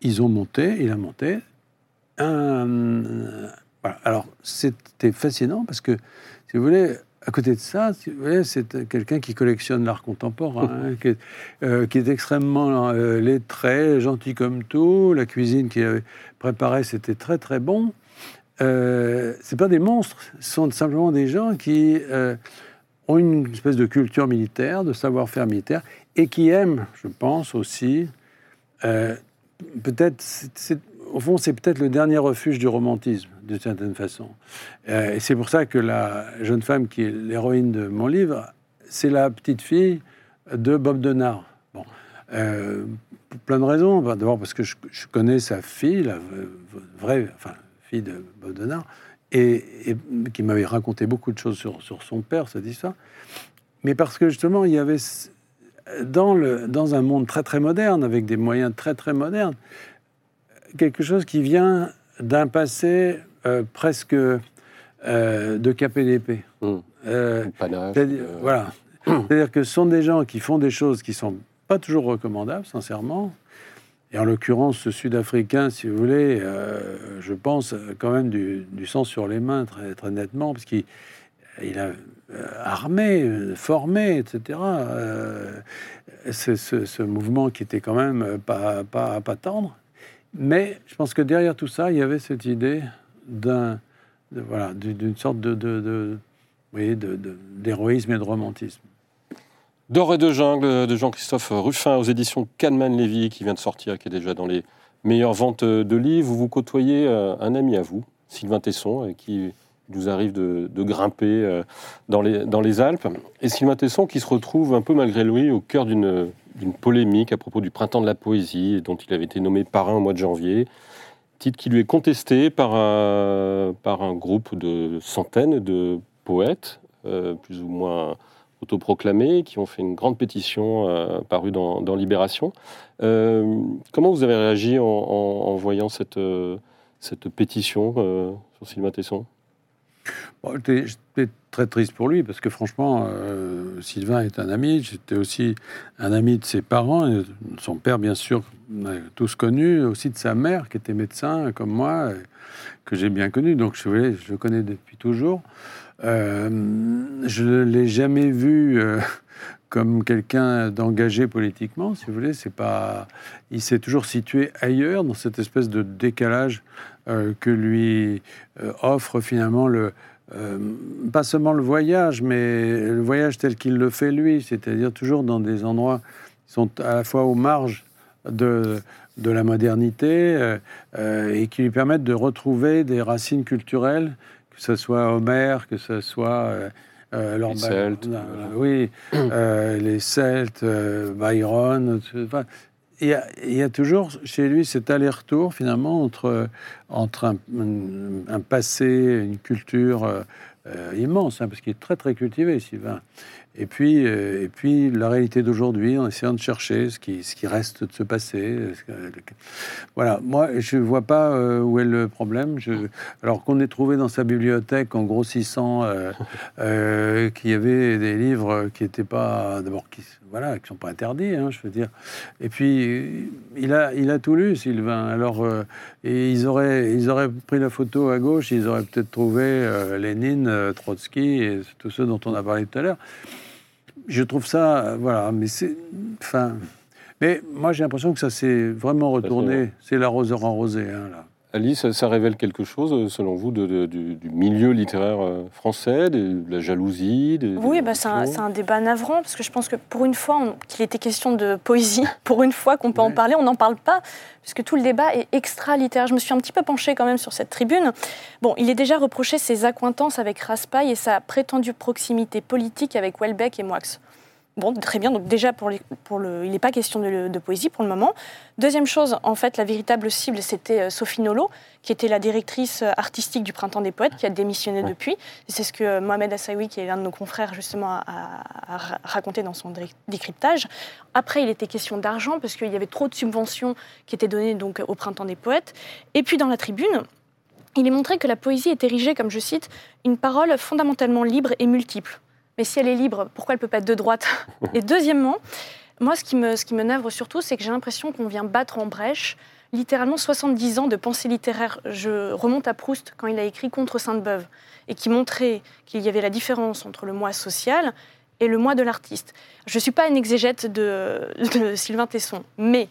ils ont monté, il a monté un... Alors, c'était fascinant parce que, si vous voulez, à côté de ça, c'est quelqu'un qui collectionne l'art contemporain, hein, qui, est, euh, qui est extrêmement euh, lettré, gentil comme tout. La cuisine qu'il avait préparée, c'était très très bon. Euh, c'est pas des monstres, ce sont simplement des gens qui euh, ont une espèce de culture militaire, de savoir-faire militaire, et qui aiment, je pense aussi, euh, peut-être, au fond, c'est peut-être le dernier refuge du romantisme, d'une certaine façon. Euh, et c'est pour ça que la jeune femme qui est l'héroïne de mon livre, c'est la petite fille de Bob Denard. Bon, euh, pour plein de raisons. Bah, D'abord parce que je, connais sa fille, la vraie, enfin, fille de Bob Denard, et, qui m'avait raconté beaucoup de choses sur, sur son père, cette histoire. Mais parce que justement, il y avait dans, le, dans un monde très très moderne, avec des moyens très très modernes, quelque chose qui vient d'un passé euh, presque euh, de KPDP. Mmh. Euh, Panache. euh, voilà. *clears throat* C'est-à-dire que ce sont des gens qui font des choses qui sont pas toujours recommandables, sincèrement. Et en l'occurrence, ce Sud-Africain, si vous voulez, euh, je pense euh, quand même du, du sang sur les mains très, très nettement, parce qu'il il a armés, formés, etc. c'est ce, mouvement qui était quand même pas, pas, pas tendre. Mais je pense que derrière tout ça, il y avait cette idée d'un, voilà, d'une sorte de, de, d'héroïsme et de romantisme. D'or et de jungle de Jean-Christophe Ruffin aux éditions Kahneman Lévy qui vient de sortir, qui est déjà dans les meilleures ventes de livres. Vous côtoyez euh, un ami à vous, Sylvain Tesson, qui nous arrive de, grimper euh, dans les, Alpes. Et Sylvain Tesson qui se retrouve un peu malgré lui au cœur d'une polémique à propos du printemps de la poésie, dont il avait été nommé parrain au mois de janvier. Titre qui lui est contesté par un, groupe de centaines de poètes, euh, plus ou moins autoproclamés, qui ont fait une grande pétition euh, parue dans, Libération. Comment vous avez réagi en, voyant cette, cette pétition sur Sylvain Tesson? J'étais très triste pour lui parce que franchement, euh, Sylvain est un ami. J'étais aussi un ami de ses parents, et son père bien sûr, tous connu, aussi de sa mère qui était médecin comme moi, que j'ai bien connu. Donc je, le connais depuis toujours. Euh, je ne l'ai jamais vu euh, *laughs* comme quelqu'un d'engagé politiquement, si vous voulez. Pas, il s'est toujours situé ailleurs dans cette espèce de décalage que lui euh, offre finalement le, euh, pas seulement le voyage, mais le voyage tel qu'il le fait lui, c'est-à-dire toujours dans des endroits qui sont à la fois aux marges de, de la modernité et qui lui permettent de retrouver des racines culturelles, que ce soit Homère, que ce soit les Celtes, oui, les Celtes, Byron. Enfin, il y, a, toujours chez lui cet aller-retour finalement entre, un, passé, une culture euh, immense, hein, parce qu'il est très très cultivé, Sylvain, et puis, euh, et puis la réalité d'aujourd'hui, en essayant de chercher ce qui, ce qui reste de ce passé. Voilà, moi, je ne vois pas euh, où est le problème. Je, alors qu'on ait trouvé dans sa bibliothèque, en grossissant, euh, *laughs* qu'il y avait des livres qui n'étaient pas, d'abord, qui voilà, qui sont pas interdits, hein, je veux dire. Et puis, il a, il a tout lu, Sylvain. Alors, et ils auraient, ils auraient pris la photo à gauche, ils auraient peut-être trouvé Lénine, Trotsky et tous ceux dont on a parlé tout à l'heure je trouve ça, voilà, mais c'est, enfin, mais moi j'ai l'impression que ça s'est vraiment retourné. C'est l'arroseur arrosé, hein, là. Alice, ça révèle quelque chose, euh, selon vous, de, du, milieu littéraire euh, français, de, la jalousie Oui, bah, c'est un, débat navrant, parce que je pense que pour une fois qu'il était question de poésie, *laughs* pour une fois qu'on peut en parler, on n'en parle pas, puisque tout le débat est extra-littéraire. Je me suis un petit peu penchée quand même sur cette tribune. Bon, il est déjà reproché ses accointances avec Raspail et sa prétendue proximité politique avec Welbeck et Moix. Bon, très bien. Donc déjà, pour, pour le, il n'est pas question de, poésie pour le moment. Deuxième chose, en fait, la véritable cible, c'était euh, Sophie Nolo, qui était la directrice euh, artistique du Printemps des Poètes, qui a démissionné depuis. C'est ce que euh, Mohamed Assaoui, qui est l'un de nos confrères, justement, a, raconté dans son décryptage. Après, il était question d'argent, parce qu'il y avait trop de subventions qui étaient données donc, au Printemps des Poètes. Et puis, dans la tribune, il est montré que la poésie est érigée, comme je cite, une parole fondamentalement libre et multiple mais si elle est libre, pourquoi elle peut pas être de droite *laughs* Et deuxièmement, moi, ce qui me, ce qui me navre surtout, c'est que j'ai l'impression qu'on vient battre en brèche littéralement 70 ans de pensée littéraire. Je remonte à Proust quand il a écrit Contre Sainte-Beuve et qui montrait qu'il y avait la différence entre le moi social et le moi de l'artiste. Je ne suis pas une exégète de, *laughs* de Sylvain Tesson, mais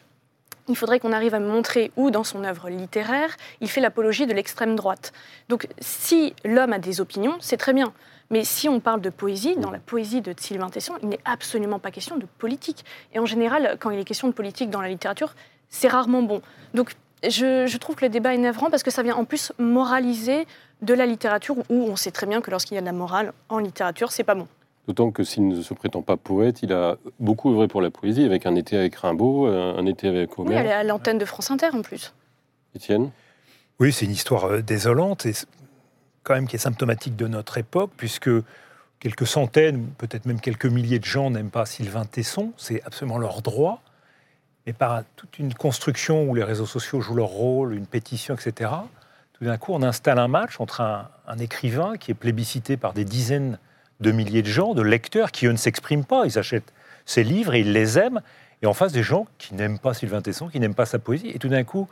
il faudrait qu'on arrive à me montrer où, dans son œuvre littéraire, il fait l'apologie de l'extrême droite. Donc, si l'homme a des opinions, c'est très bien. Mais si on parle de poésie, dans la poésie de Sylvain Tesson, il n'est absolument pas question de politique. Et en général, quand il est question de politique dans la littérature, c'est rarement bon. Donc je, trouve que le débat est navrant parce que ça vient en plus moraliser de la littérature où on sait très bien que lorsqu'il y a de la morale en littérature, c'est pas bon. D'autant que s'il ne se prétend pas poète, il a beaucoup œuvré pour la poésie, avec un été avec Rimbaud, un été avec Homer. Oui, elle est à l'antenne de France Inter en plus. Étienne? Oui, c'est une histoire euh, désolante. Et quand même qui est symptomatique de notre époque, puisque quelques centaines, peut-être même quelques milliers de gens n'aiment pas Sylvain Tesson, c'est absolument leur droit, mais par toute une construction où les réseaux sociaux jouent leur rôle, une pétition, etc., tout d'un coup, on installe un match entre un, écrivain qui est plébiscité par des dizaines de milliers de gens, de lecteurs, qui eux ne s'expriment pas, ils achètent ses livres et ils les aiment, et en face des gens qui n'aiment pas Sylvain Tesson, qui n'aiment pas sa poésie, et tout d'un coup,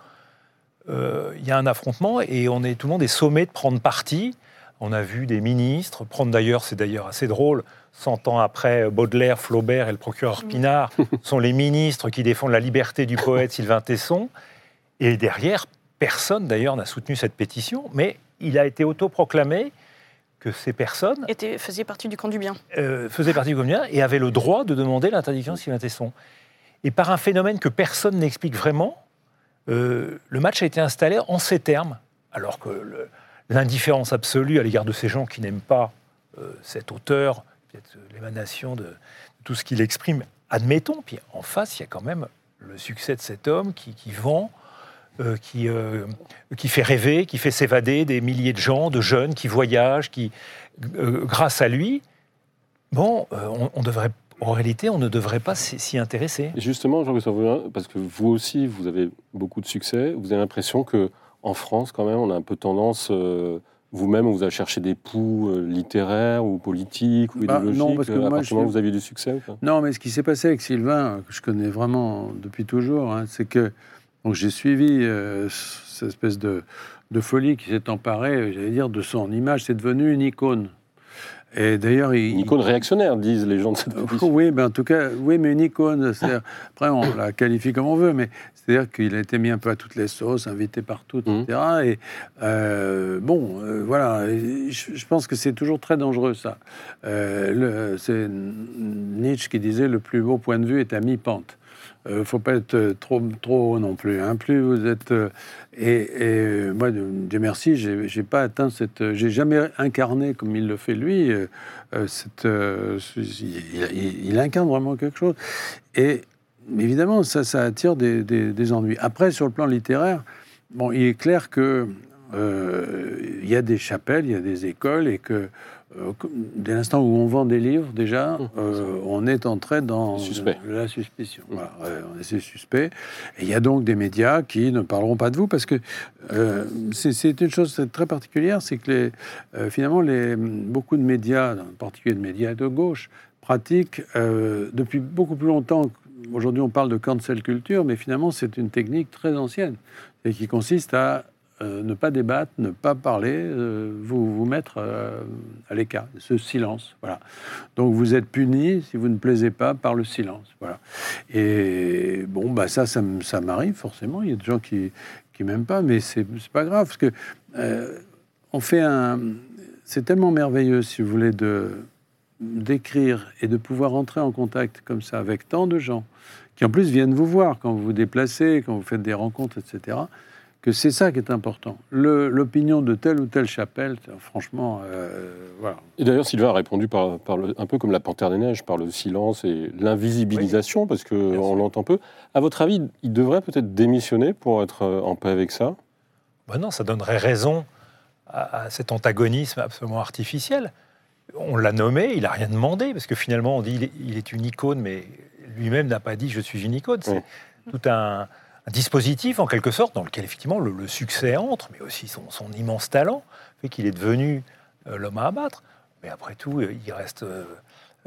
il y a un affrontement et on est, tout le monde est sommé de prendre parti On a vu des ministres prendre d'ailleurs, c'est d'ailleurs assez drôle, 100 ans après Baudelaire, Flaubert et le procureur Pinard, *laughs* sont les ministres qui défendent la liberté du poète Sylvain Tesson. Et derrière, personne d'ailleurs n'a soutenu cette pétition, mais il a été autoproclamé que ces personnes Était, faisait partie du camp du bien. euh, faisaient partie du communien et avaient le droit de demander l'interdiction de Sylvain Tesson. Et par un phénomène que personne n'explique vraiment, euh, le match a été installé en ces termes, alors que l'indifférence absolue à l'égard de ces gens qui n'aiment pas euh, cet auteur, peut-être euh, l'émanation de tout ce qu'il exprime, admettons. Puis en face, il y a quand même le succès de cet homme qui, qui vend, qui, qui fait rêver, qui fait s'évader des milliers de gens, de jeunes qui voyagent, qui, grâce à lui, bon, on, on devrait, en réalité, on ne devrait pas s'y intéresser. Et justement, Jean-Christophe parce que vous aussi, vous avez beaucoup de succès, vous avez l'impression que en France, quand même, on a un peu tendance, euh, vous-même, vous allez chercher des poux euh, littéraires ou politiques ou Bah, non, idéologiques, parce que euh, moi, je vous aviez du succès ou pas? Non, mais ce qui s'est passé avec Sylvain, que je connais vraiment depuis toujours, hein, c'est que donc j'ai suivi euh, cette espèce de, de folie qui s'est emparée, j'allais dire, de son image. C'est devenu une icône. Et d'ailleurs, il, Une icône réactionnaire, disent les gens de cette Euh, pétition. Oui, ben en tout cas, oui, mais une icône. Après, on la qualifie comme on veut, mais c'est-à-dire qu'il a été mis un peu à toutes les sauces, invité partout, etc. Et euh, bon, euh, voilà, je, je pense que c'est toujours très dangereux ça. Euh, c'est Nietzsche qui disait le plus beau point de vue est à mi-pente. Euh, faut pas être euh, trop trop haut non plus. Hein. Plus vous êtes euh, et, moi, Dieu merci, j'ai pas atteint cette, j'ai jamais incarné comme il le fait lui. il, incarne vraiment quelque chose. Et évidemment, ça, attire des, ennuis. Après, sur le plan littéraire, bon, il est clair que il y a des chapelles, il y a des écoles, et que dès l'instant où on vend des livres, déjà, euh, on est entré dans Suspect. la suspicion. Voilà, ouais, on est c'est suspect. Et il y a donc des médias qui ne parleront pas de vous parce que euh, c'est- une chose très particulière, c'est que les, euh, finalement, les, beaucoup de médias, en particulier de médias de gauche, pratiquent euh, depuis beaucoup plus longtemps. Aujourd'hui, on parle de cancel culture, mais finalement, c'est une technique très ancienne et qui consiste à euh, ne pas débattre, ne pas parler, euh, vous vous mettre euh, à l'écart, ce silence. Voilà. Donc vous êtes puni si vous ne plaisez pas par le silence. Voilà. Et bon, bah ça, ça, m'arrive forcément. Il y a des gens qui qui m'aiment pas, mais c'est pas grave parce que on fait un. C'est tellement merveilleux, si vous voulez, de d'écrire et de pouvoir entrer en contact comme ça avec tant de gens qui en plus viennent vous voir quand vous vous déplacez, quand vous faites des rencontres, etc. Que c'est ça qui est important. L'opinion de telle ou telle chapelle, franchement, euh, voilà. Et d'ailleurs, Sylvain a répondu par, par le- un peu comme la panthère des neiges, par le silence et l'invisibilisation, parce qu'on l'entend peu. À votre avis, il devrait peut-être démissionner pour être euh, en paix avec ça? Ben non, ça donnerait raison à, à cet antagonisme absolument artificiel. On l'a nommé, il n'a rien demandé, parce que finalement, on dit il est, il est une icône, mais lui-même n'a pas dit je suis une icône. C'est Oui. tout un, un dispositif, en quelque sorte, dans lequel effectivement le, le succès entre, mais aussi son, son immense talent, fait qu'il est devenu euh, l'homme à abattre. Mais après tout, euh, il reste, euh,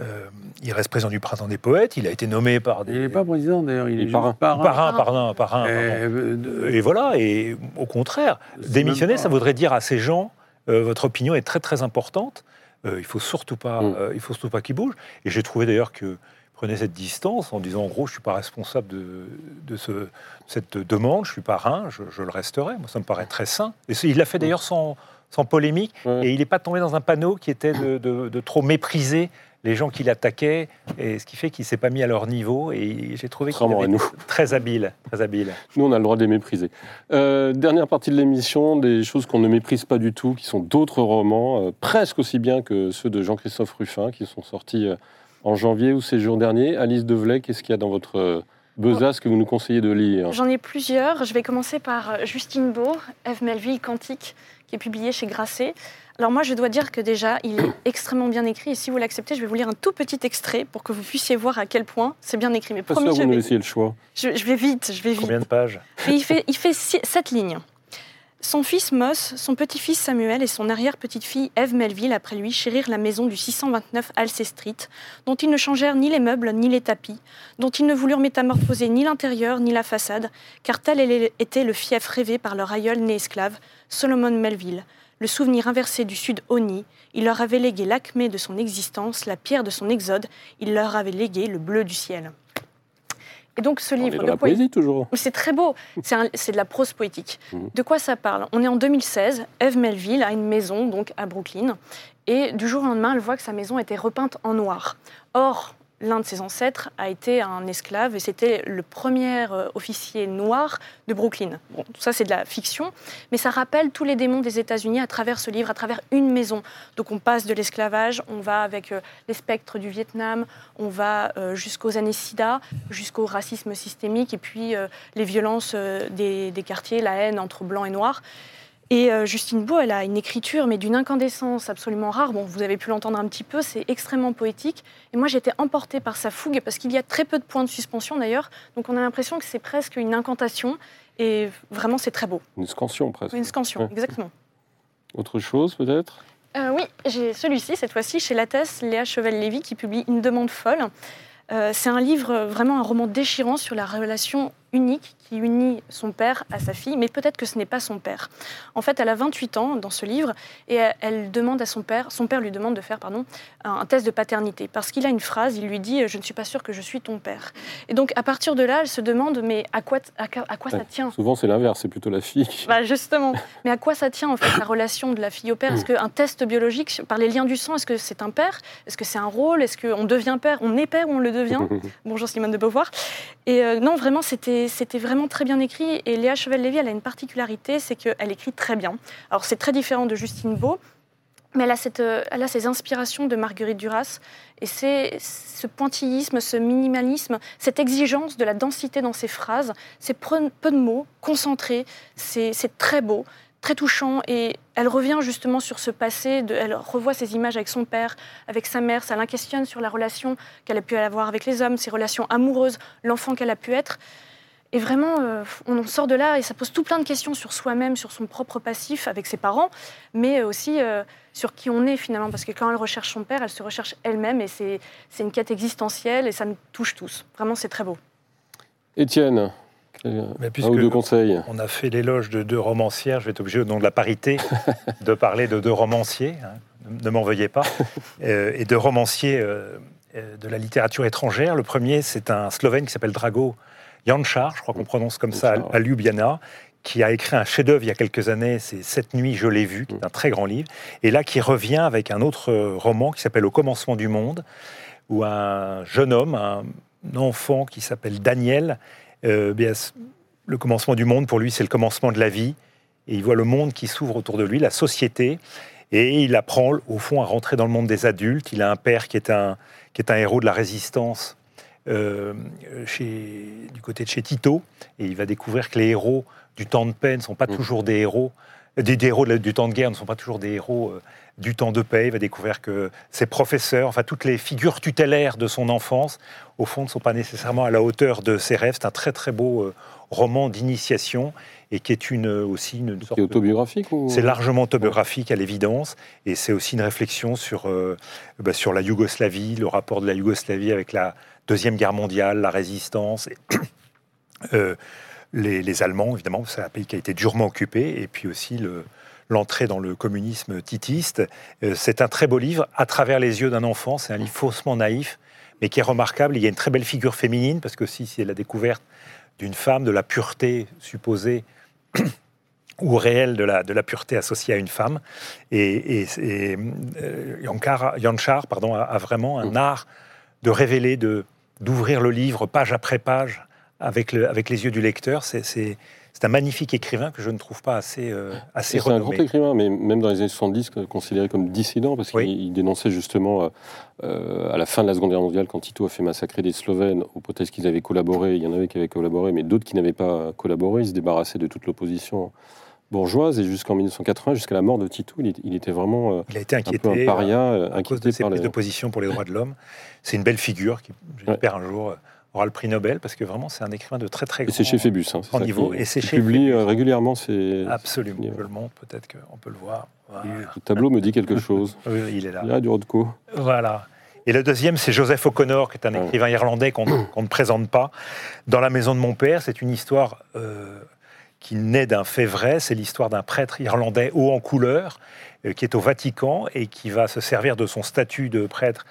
euh, il reste président du Printemps des Poètes, il a été nommé par des. Il n'est pas président d'ailleurs, il est parrain. parrain. Parrain, parrain, parrain. Euh, Et voilà, et au contraire, démissionner, ça voudrait dire à ces gens, euh, votre opinion est très très importante, euh, il faut surtout pas, Mm. euh, il faut surtout pas qu'ils bougent. Et j'ai trouvé d'ailleurs que prenait cette distance en disant en gros, je suis pas responsable de, de ce, cette demande, je suis parrain, je, je le resterai. Moi, ça me paraît très sain. Et il l'a fait d'ailleurs sans, sans polémique, et il n'est pas tombé dans un panneau qui était de, de- de trop mépriser les gens qui l'attaquaient, et ce qui fait qu'il s'est pas mis à leur niveau. Et j'ai trouvé qu'il nous. été très habile, très habile. Nous, on a le droit de les mépriser. Euh, dernière partie de l'émission, des choses qu'on ne méprise pas du tout, qui sont d'autres romans, euh, presque aussi bien que ceux de Jean-Christophe Ruffin, qui sont sortis euh, en janvier ou ces jours derniers. Alice Devlay, qu'est-ce qu'il y a dans votre euh, besace que vous nous conseillez de lire? J'en ai plusieurs. Je vais commencer par euh, Justine Beau, Eve Melville, Quantique, qui est publié chez Grasset. Alors moi, je dois dire que déjà, il est *coughs* extrêmement bien écrit. Et si vous l'acceptez, je vais vous lire un tout petit extrait pour que vous puissiez voir à quel point c'est bien écrit. Mais promis, je vous nous laissiez le choix. je, je vais vite, je vais vite. Combien de pages? Et il fait, il fait six- sept lignes. Son fils Moss, son petit-fils Samuel et son arrière-petite-fille Eve Melville, après lui, chérirent la maison du 629 Halsey Street, dont ils ne changèrent ni les meubles ni les tapis, dont ils ne voulurent métamorphoser ni l'intérieur ni la façade, car tel était le fief rêvé par leur aïeul né esclave, Solomon Melville, le souvenir inversé du Sud Oni. Il leur avait légué l'acmé de son existence, la pierre de son exode. Il leur avait légué le bleu du ciel. Et donc ce On est livre dans de la poésie. poésie toujours. C'est très beau, c'est un- de la prose poétique. Mhm. De quoi ça parle? On est en 2016, Eve Melville a une maison donc à Brooklyn, et du jour au lendemain, elle voit que sa maison était repeinte en noir. Or, l'un de ses ancêtres a été un esclave, et c'était le premier euh, officier noir de Brooklyn. Bon, tout ça c'est de la fiction, mais ça rappelle tous les démons des États-Unis à travers ce livre, à travers une maison. Donc on passe de l'esclavage, on va avec euh, les spectres du Vietnam, on va euh, jusqu'aux années SIDA, jusqu'au racisme systémique et puis les violences des, des quartiers, la haine entre blancs et noirs. Et euh, Justine Beau, elle a une écriture, mais d'une incandescence absolument rare. Bon, vous avez pu l'entendre un petit peu, c'est extrêmement poétique. Et moi, j'étais emportée par sa fougue, parce qu'il y a très peu de points de suspension d'ailleurs. Donc on a l'impression que c'est presque une incantation. Et vraiment, c'est très beau. Une scansion presque. Une scansion, Ouais. exactement. Autre chose peut-être? Euh, oui, j'ai celui-ci, cette fois-ci, chez Lattès, Léa Chevel-Lévy, qui publie Une demande folle. Euh, c'est un livre, vraiment un roman déchirant sur la relation unique qui unit son père à sa fille, mais peut-être que ce n'est pas son père. En fait, elle a 28 ans dans ce livre et elle- demande à son père, son père lui demande de faire pardon, un, test de paternité parce qu'il a une phrase, il lui dit Je ne suis pas sûr que je suis ton père. Et donc, à partir de là, elle se demande Mais à quoi, à, quoi- à quoi ça tient? Souvent c'est l'inverse, c'est plutôt la fille. qui- bah justement. Mais à quoi ça tient en fait la relation de la fille au père? Est-ce qu'un test biologique par les liens du sang, est-ce que c'est un père? Est-ce que c'est un rôle? Est-ce qu'on devient père? On est père ou on le devient? *laughs* Bonjour Simone de Beauvoir. Et euh, non, vraiment, c'était c'était très bien écrit. Et Léa Chevel-Lévy, elle a une particularité, c'est qu'elle écrit très bien. Alors c'est très différent de Justine Beau. Mais elle a, cette, euh, elle a ses inspirations de Marguerite Duras. Et c'est ce pointillisme, ce minimalisme, cette exigence de la densité dans ses phrases, c'est peu, de mots, concentrés, c'est très beau, très touchant. Et elle revient justement sur ce passé, elle revoit ces images avec son père, avec sa mère, ça l'inquestionne sur la relation qu'elle a pu avoir avec les hommes, ses relations amoureuses, l'enfant qu'elle a pu être. Et vraiment, euh, on en sort de là et ça pose tout plein de questions sur soi-même, sur son propre passif avec ses parents, mais aussi euh, sur qui on est finalement. Parce que quand elle recherche son père, elle se recherche elle-même et c'est une quête existentielle et ça nous touche tous. Vraiment, c'est très beau. Étienne, un puisque ou deux conseils on a fait l'éloge de deux romancières, je vais être obligé, au nom de la parité, *laughs* de parler de deux romanciers, hein, ne m'en veuillez pas, *laughs* euh, et de romanciers euh, de la littérature étrangère. Le premier, c'est un Slovène qui s'appelle Drago Jančar, je crois qu'on prononce comme ça, à Ljubljana, qui a écrit un chef-d'œuvre il y a quelques années, c'est Cette nuit, je l'ai vu, qui est un très grand livre, et là qui revient avec un autre euh, roman qui s'appelle Au commencement du monde, où un jeune homme, un enfant qui s'appelle Daniel, euh, c- le commencement du monde, pour lui, c'est le commencement de la vie. Et il voit le monde qui s'ouvre autour de lui, la société. Et il apprend, au fond, à rentrer dans le monde des adultes. Il a un père qui est un, qui est un héros de la résistance euh, chez, du côté de chez Tito. Et il va découvrir que les héros du temps de paix ne sont pas Mm. toujours des héros. Des, des héros de du temps de guerre ne sont pas toujours des héros euh, du temps de paix. Il va découvrir que ses professeurs, enfin toutes les figures tutélaires de son enfance, au fond, ne sont pas nécessairement à la hauteur de ses rêves. C'est un très très beau euh, roman d'initiation et qui est une, aussi une sorte Qui est de- autobiographique ou... c'est largement autobiographique à l'évidence, et c'est aussi une réflexion sur, euh, bah, sur la Yougoslavie, le rapport de la Yougoslavie avec la Deuxième Guerre mondiale, la résistance, et, *coughs* euh, les, les Allemands, évidemment, c'est un pays qui a été durement occupé, et puis aussi le- l'entrée dans le communisme titiste. Euh, c'est un très beau livre, à travers les yeux d'un enfant, c'est un livre faussement naïf, mais qui est remarquable. Il y a une très belle figure féminine, parce que si c'est la découverte d'une femme, de la pureté supposée *clears throat* ou réelle de la, de la pureté associée à une femme. Et, et, et, euh, Yankar- Jančar pardon, a, a vraiment un Mm. art de révéler, de, d'ouvrir le livre page après page avec, le, avec les yeux du lecteur. C'est, c'est, un magnifique écrivain que je ne trouve pas assez, euh, assez C'est un grand écrivain, mais même dans les années 70, considéré comme dissident, parce qu'il Oui. il dénonçait justement euh, euh, à la fin de la Seconde Guerre mondiale, quand Tito a fait massacrer des Slovènes, au prétexte qu'ils avaient collaboré, il y en avait qui avaient collaboré, mais d'autres qui n'avaient pas collaboré, ils se débarrassaient de toute l'opposition bourgeoise, et jusqu'en 1980, jusqu'à la mort de Tito, il, il était vraiment euh, Il a été un inquiété peu un paria, euh, à cause de inquiété ses par prises les... de position pour les droits de l'homme. C'est une belle figure qui, j'espère, un jour euh, aura le prix Nobel, parce que vraiment, c'est un écrivain de très très Et grand c'est chez Phébus. Hein, grand niveau. qui- Et c'est chez publie Phébus. euh, régulièrement ses... Absolument. Je le montre, peut-être qu'on peut le voir. Voilà. Le tableau me dit quelque *laughs* chose. Oui, il est là. Il y a du Rodko. Voilà. Et le deuxième, c'est Joseph O'Connor, qui est un Ouais. écrivain irlandais qu'on qu'on ne présente pas. Dans la maison de mon père, c'est une histoire euh, qui naît d'un fait vrai. C'est l'histoire d'un prêtre irlandais haut en couleur euh, qui est au Vatican et qui va se servir de son statut de prêtre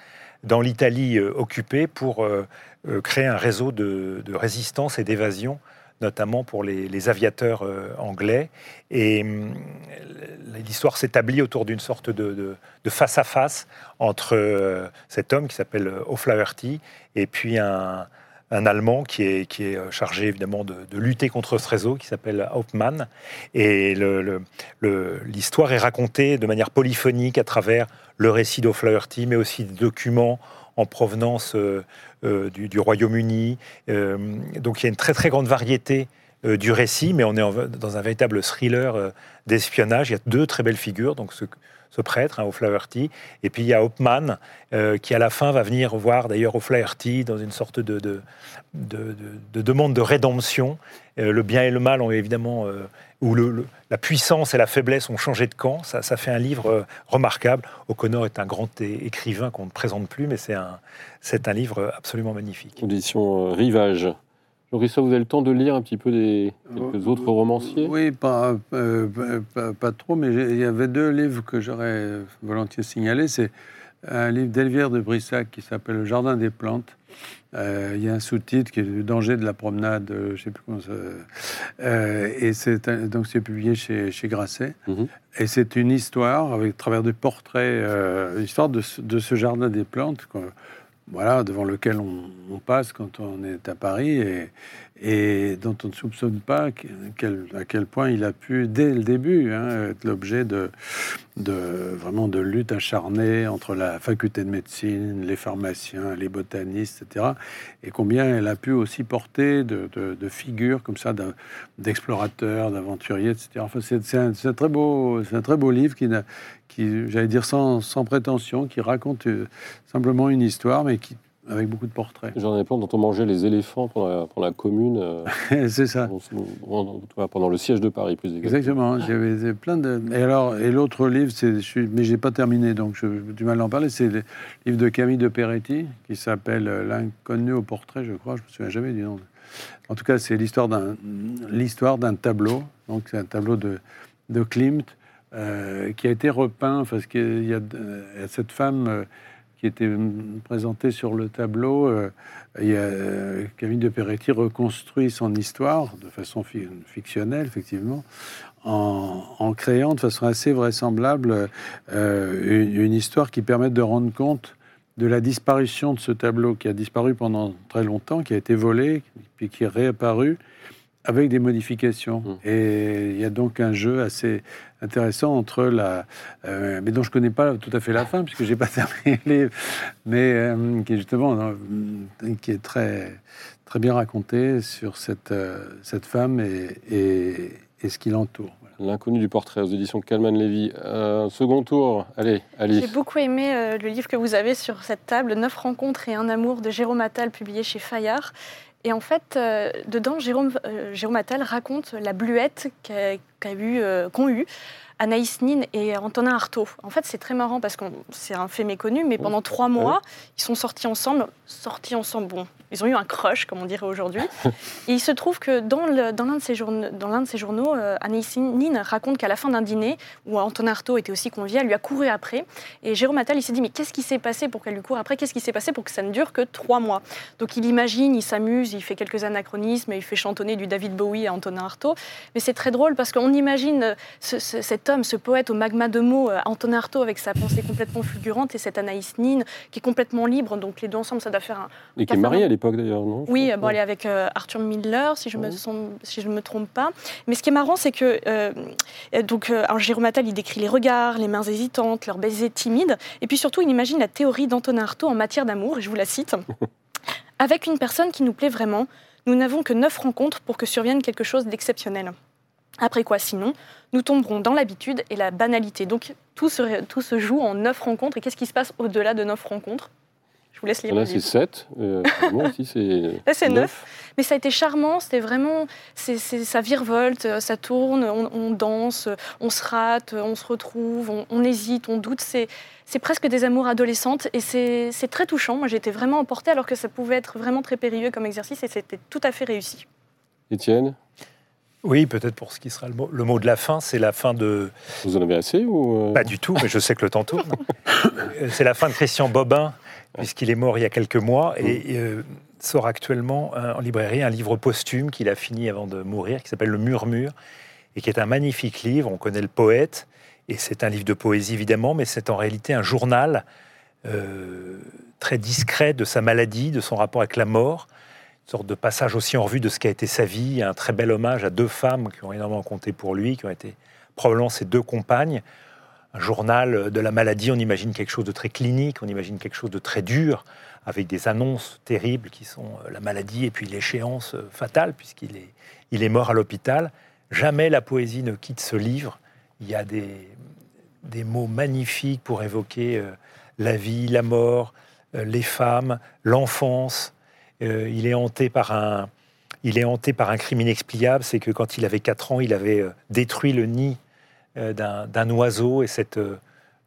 dans l'Italie euh, occupée pour euh, créer un réseau de, résistance et d'évasion notamment pour les, aviateurs anglais. Et hum, l'histoire s'établit autour d'une sorte de, face-à-face entre cet homme qui s'appelle O'Flaherty et puis un, un Allemand qui est, euh, chargé évidemment de, lutter contre ce réseau qui s'appelle Hauptmann. Et l'histoire est racontée de manière polyphonique à travers le récit d'O'Flaherty, mais aussi des documents en provenance euh, euh, du, Royaume-Uni. donc il y a une très très grande variété du récit, mais on est dans un véritable thriller d'espionnage. Il y a deux très belles figures, donc ce prêtre, hein, O'Flaherty. Et puis il y a Hopman, euh, qui à la fin va venir voir d'ailleurs O'Flaherty dans une sorte de, de, de, demande de rédemption. Euh, le bien et le mal ont évidemment, euh, le, la puissance et la faiblesse ont changé de camp. Ça, ça fait un livre remarquable. O'Connor est un grand écrivain qu'on ne présente plus, mais c'est un, c'est un livre absolument magnifique. Audition Rivage. Jean-Christophe, vous avez le temps de lire un petit peu des quelques autres romanciers? Oui, pas, euh, pas, trop, mais il y avait deux livres que j'aurais volontiers signalés. C'est un livre d'Elvière de Brissac qui s'appelle Le Jardin des plantes. Euh, il y a un sous-titre qui est Le danger de la promenade, euh, je ne sais plus comment ça. et c'est donc c'est publié chez, chez Grasset. Mhm. Et c'est une histoire avec travers des portraits, l'histoire de, de, ce jardin des plantes voilà, devant lequel on, passe quand on est à Paris et, dont on ne soupçonne pas à quel point il a pu, dès le début, hein, être l'objet de, vraiment de lutte acharnée entre la faculté de médecine, les pharmaciens, les botanistes, etc. Et combien elle a pu aussi porter de, de, figures comme ça, d'explorateurs, d'aventuriers, etc. Enfin, c'est un, un très beau livre qui, qui j'allais dire sans, sans prétention, qui raconte euh, simplement une histoire, mais qui avec beaucoup de portraits. J'en ai plein dont on mangeait les éléphants pendant la, commune. Euh, *laughs* c'est ça. Pendant le siège de Paris, plus exactement. exactement. J'avais plein de. Et alors, et l'autre livre, c'est, je mais j'ai pas terminé, donc j'ai du mal à en parler. C'est le livre de Camille de Peretti qui s'appelle euh, L'inconnu au portrait, je crois. Je me souviens jamais du nom. En tout cas, c'est l'histoire d'un l'histoire d'un tableau. Donc, c'est un tableau de de Klimt euh, qui a été repeint parce qu'il y, a cette femme qui était présenté sur le tableau. Euh, euh, Camille de Peretti reconstruit son histoire de façon fictionnelle, effectivement, en, créant de façon assez vraisemblable euh, une, histoire qui permet de rendre compte de la disparition de ce tableau qui a disparu pendant très longtemps, qui a été volé, puis qui est réapparu avec des modifications. Mmh. Et il y a donc un jeu assez intéressant entre la, euh, mais dont je connais pas tout à fait la fin puisque j'ai pas *laughs* terminé le livre, mais euh, qui est justement euh, qui est très très bien raconté sur cette cette femme et, et, et ce qui l'entoure. L'inconnu du portrait aux éditions Calman Lévy. Un second tour, allez, allez. J'ai beaucoup aimé le livre que vous avez sur cette table, Neuf rencontres et un amour de Jérôme Attal, publié chez Fayard. Et en fait, dedans, Jérôme, Jérôme Attal raconte la bluette qu'a eu, qu'ont eu Anaïs Nin et Antonin Artaud. En fait, c'est très marrant parce que c'est un fait méconnu, mais pendant trois mois, ils sont sortis ensemble. Sortis ensemble, bon, ils ont eu un crush, comme on dirait aujourd'hui. *laughs* et il se trouve que dans l'un de, ces journaux, dans de ces journaux, euh, Anaïs Nin raconte qu'à la fin d'un dîner, où Antonin Artaud était aussi convié, elle lui a couru après. Et Jérôme Attal, il s'est dit, mais qu'est-ce qui s'est passé pour qu'elle lui court après? Qu'est-ce qui s'est passé pour que ça ne dure que trois mois? Donc il imagine, il s'amuse, il fait quelques anachronismes, il fait chantonner du David Bowie à Antonin Artaud. Mais c'est très drôle parce qu'on imagine ce, cet homme, ce poète au magma de mots, euh, Antonin Artaud, avec sa pensée complètement fulgurante, et cette Anaïs Nin, qui est complètement libre. Donc les deux ensemble, ça doit faire un. Et qui est mariée à l'époque d'ailleurs, non? Oui, bon, elle est avec euh, Arthur Miller, si je ne me, si je me trompe pas. Mais ce qui est marrant, c'est que euh, donc, alors, Jérôme Attal, il décrit les regards, les mains hésitantes, leurs baisers timides, et puis surtout, il imagine la théorie d'Antonin Artaud en matière d'amour, et je vous la cite. *laughs* Avec une personne qui nous plaît vraiment, nous n'avons que neuf rencontres pour que survienne quelque chose d'exceptionnel. Après quoi, sinon, nous tomberons dans l'habitude et la banalité. Donc tout se, tout se joue en neuf rencontres. Et qu'est-ce qui se passe au-delà de neuf rencontres? Je vous laisse lire. *laughs* Là, c'est sept. Euh, aussi, c'est. c'est neuf. Mais ça a été charmant. C'était vraiment. C'est, ça virevolte, ça tourne, on, danse, on se rate, on se retrouve, on, hésite, on doute. C'est, presque des amours adolescentes et c'est, c'est très touchant. Moi, j'étais vraiment emportée alors que ça pouvait être vraiment très périlleux comme exercice et c'était tout à fait réussi. Étienne? Oui, peut-être pour ce qui sera le mot, le mot de la fin, c'est la fin de... Vous en avez assez ou euh Pas du tout, mais je sais que le temps tourne. Euh, c'est la fin de Christian Bobin, puisqu'il est mort il y a quelques mois, et euh, sort actuellement en librairie un livre posthume qu'il a fini avant de mourir, qui s'appelle Le Murmure, et qui est un magnifique livre. On connaît le poète, et c'est un livre de poésie évidemment, mais c'est en réalité un journal euh, très discret de sa maladie, de son rapport avec la mort, sorte de passage aussi en revue de ce qu'a été sa vie, un très bel hommage à deux femmes qui ont énormément compté pour lui, qui ont été probablement ses deux compagnes. Un journal de la maladie, on imagine quelque chose de très clinique, on imagine quelque chose de très dur, avec des annonces terribles qui sont euh, la maladie et puis l'échéance euh, fatale, puisqu'il est, il est mort à l'hôpital. Jamais la poésie ne quitte ce livre. Il y a des, des mots magnifiques pour évoquer euh, la vie, la mort, les femmes, l'enfance. Euh, il est hanté par un, il est hanté par un crime inexpliable. C'est que quand il avait 4 ans, il avait euh, détruit le nid euh, d'un oiseau et cette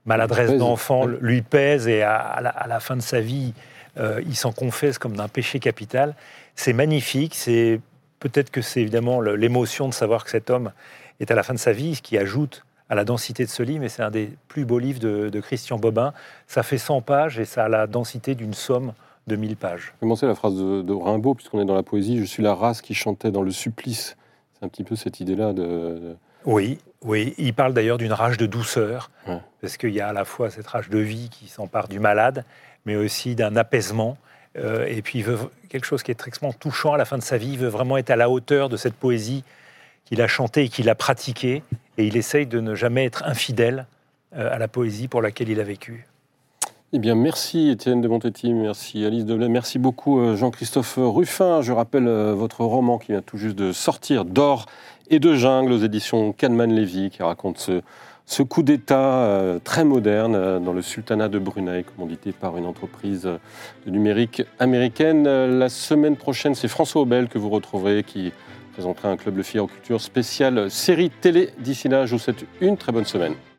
maladresse d'enfant lui pèse et à, à la, à la fin de sa vie, euh, il s'en confesse comme d'un péché capital. C'est magnifique. C'est peut-être que c'est évidemment l'émotion de savoir que cet homme est à la fin de sa vie, ce qui ajoute à la densité de ce livre. Mais c'est un des plus beaux livres de, de Christian Bobin. Ça fait 100 pages et ça a la densité d'une somme de 1000 pages. Commencer la phrase de, de Rimbaud, puisqu'on est dans la poésie. Je suis la race qui chantait dans le supplice. C'est un petit peu cette idée-là de, de- Oui, oui. Il parle d'ailleurs d'une rage de douceur, Ouais. parce qu'il y a à la fois cette rage de vie qui s'empare du malade, mais aussi d'un apaisement. Euh, et puis il veut quelque chose qui est extrêmement touchant à la fin de sa vie. Il veut vraiment être à la hauteur de cette poésie qu'il a chantée et qu'il a pratiquée. Et il essaye de ne jamais être infidèle euh, à la poésie pour laquelle il a vécu. Eh bien, merci Étienne de Montetti, merci Alice Deblay, merci beaucoup euh, Jean-Christophe Ruffin. Je rappelle euh, votre roman qui vient tout juste de sortir, D'or et de jungle aux éditions Kahneman Lévy, qui raconte ce, coup d'État euh, très moderne dans le sultanat de Brunei, commandité par une entreprise de numérique américaine. La semaine prochaine, c'est François Aubel que vous retrouverez, qui présentera un club Le Figaro Culture spécial série télé. D'ici là, je vous souhaite une très bonne semaine.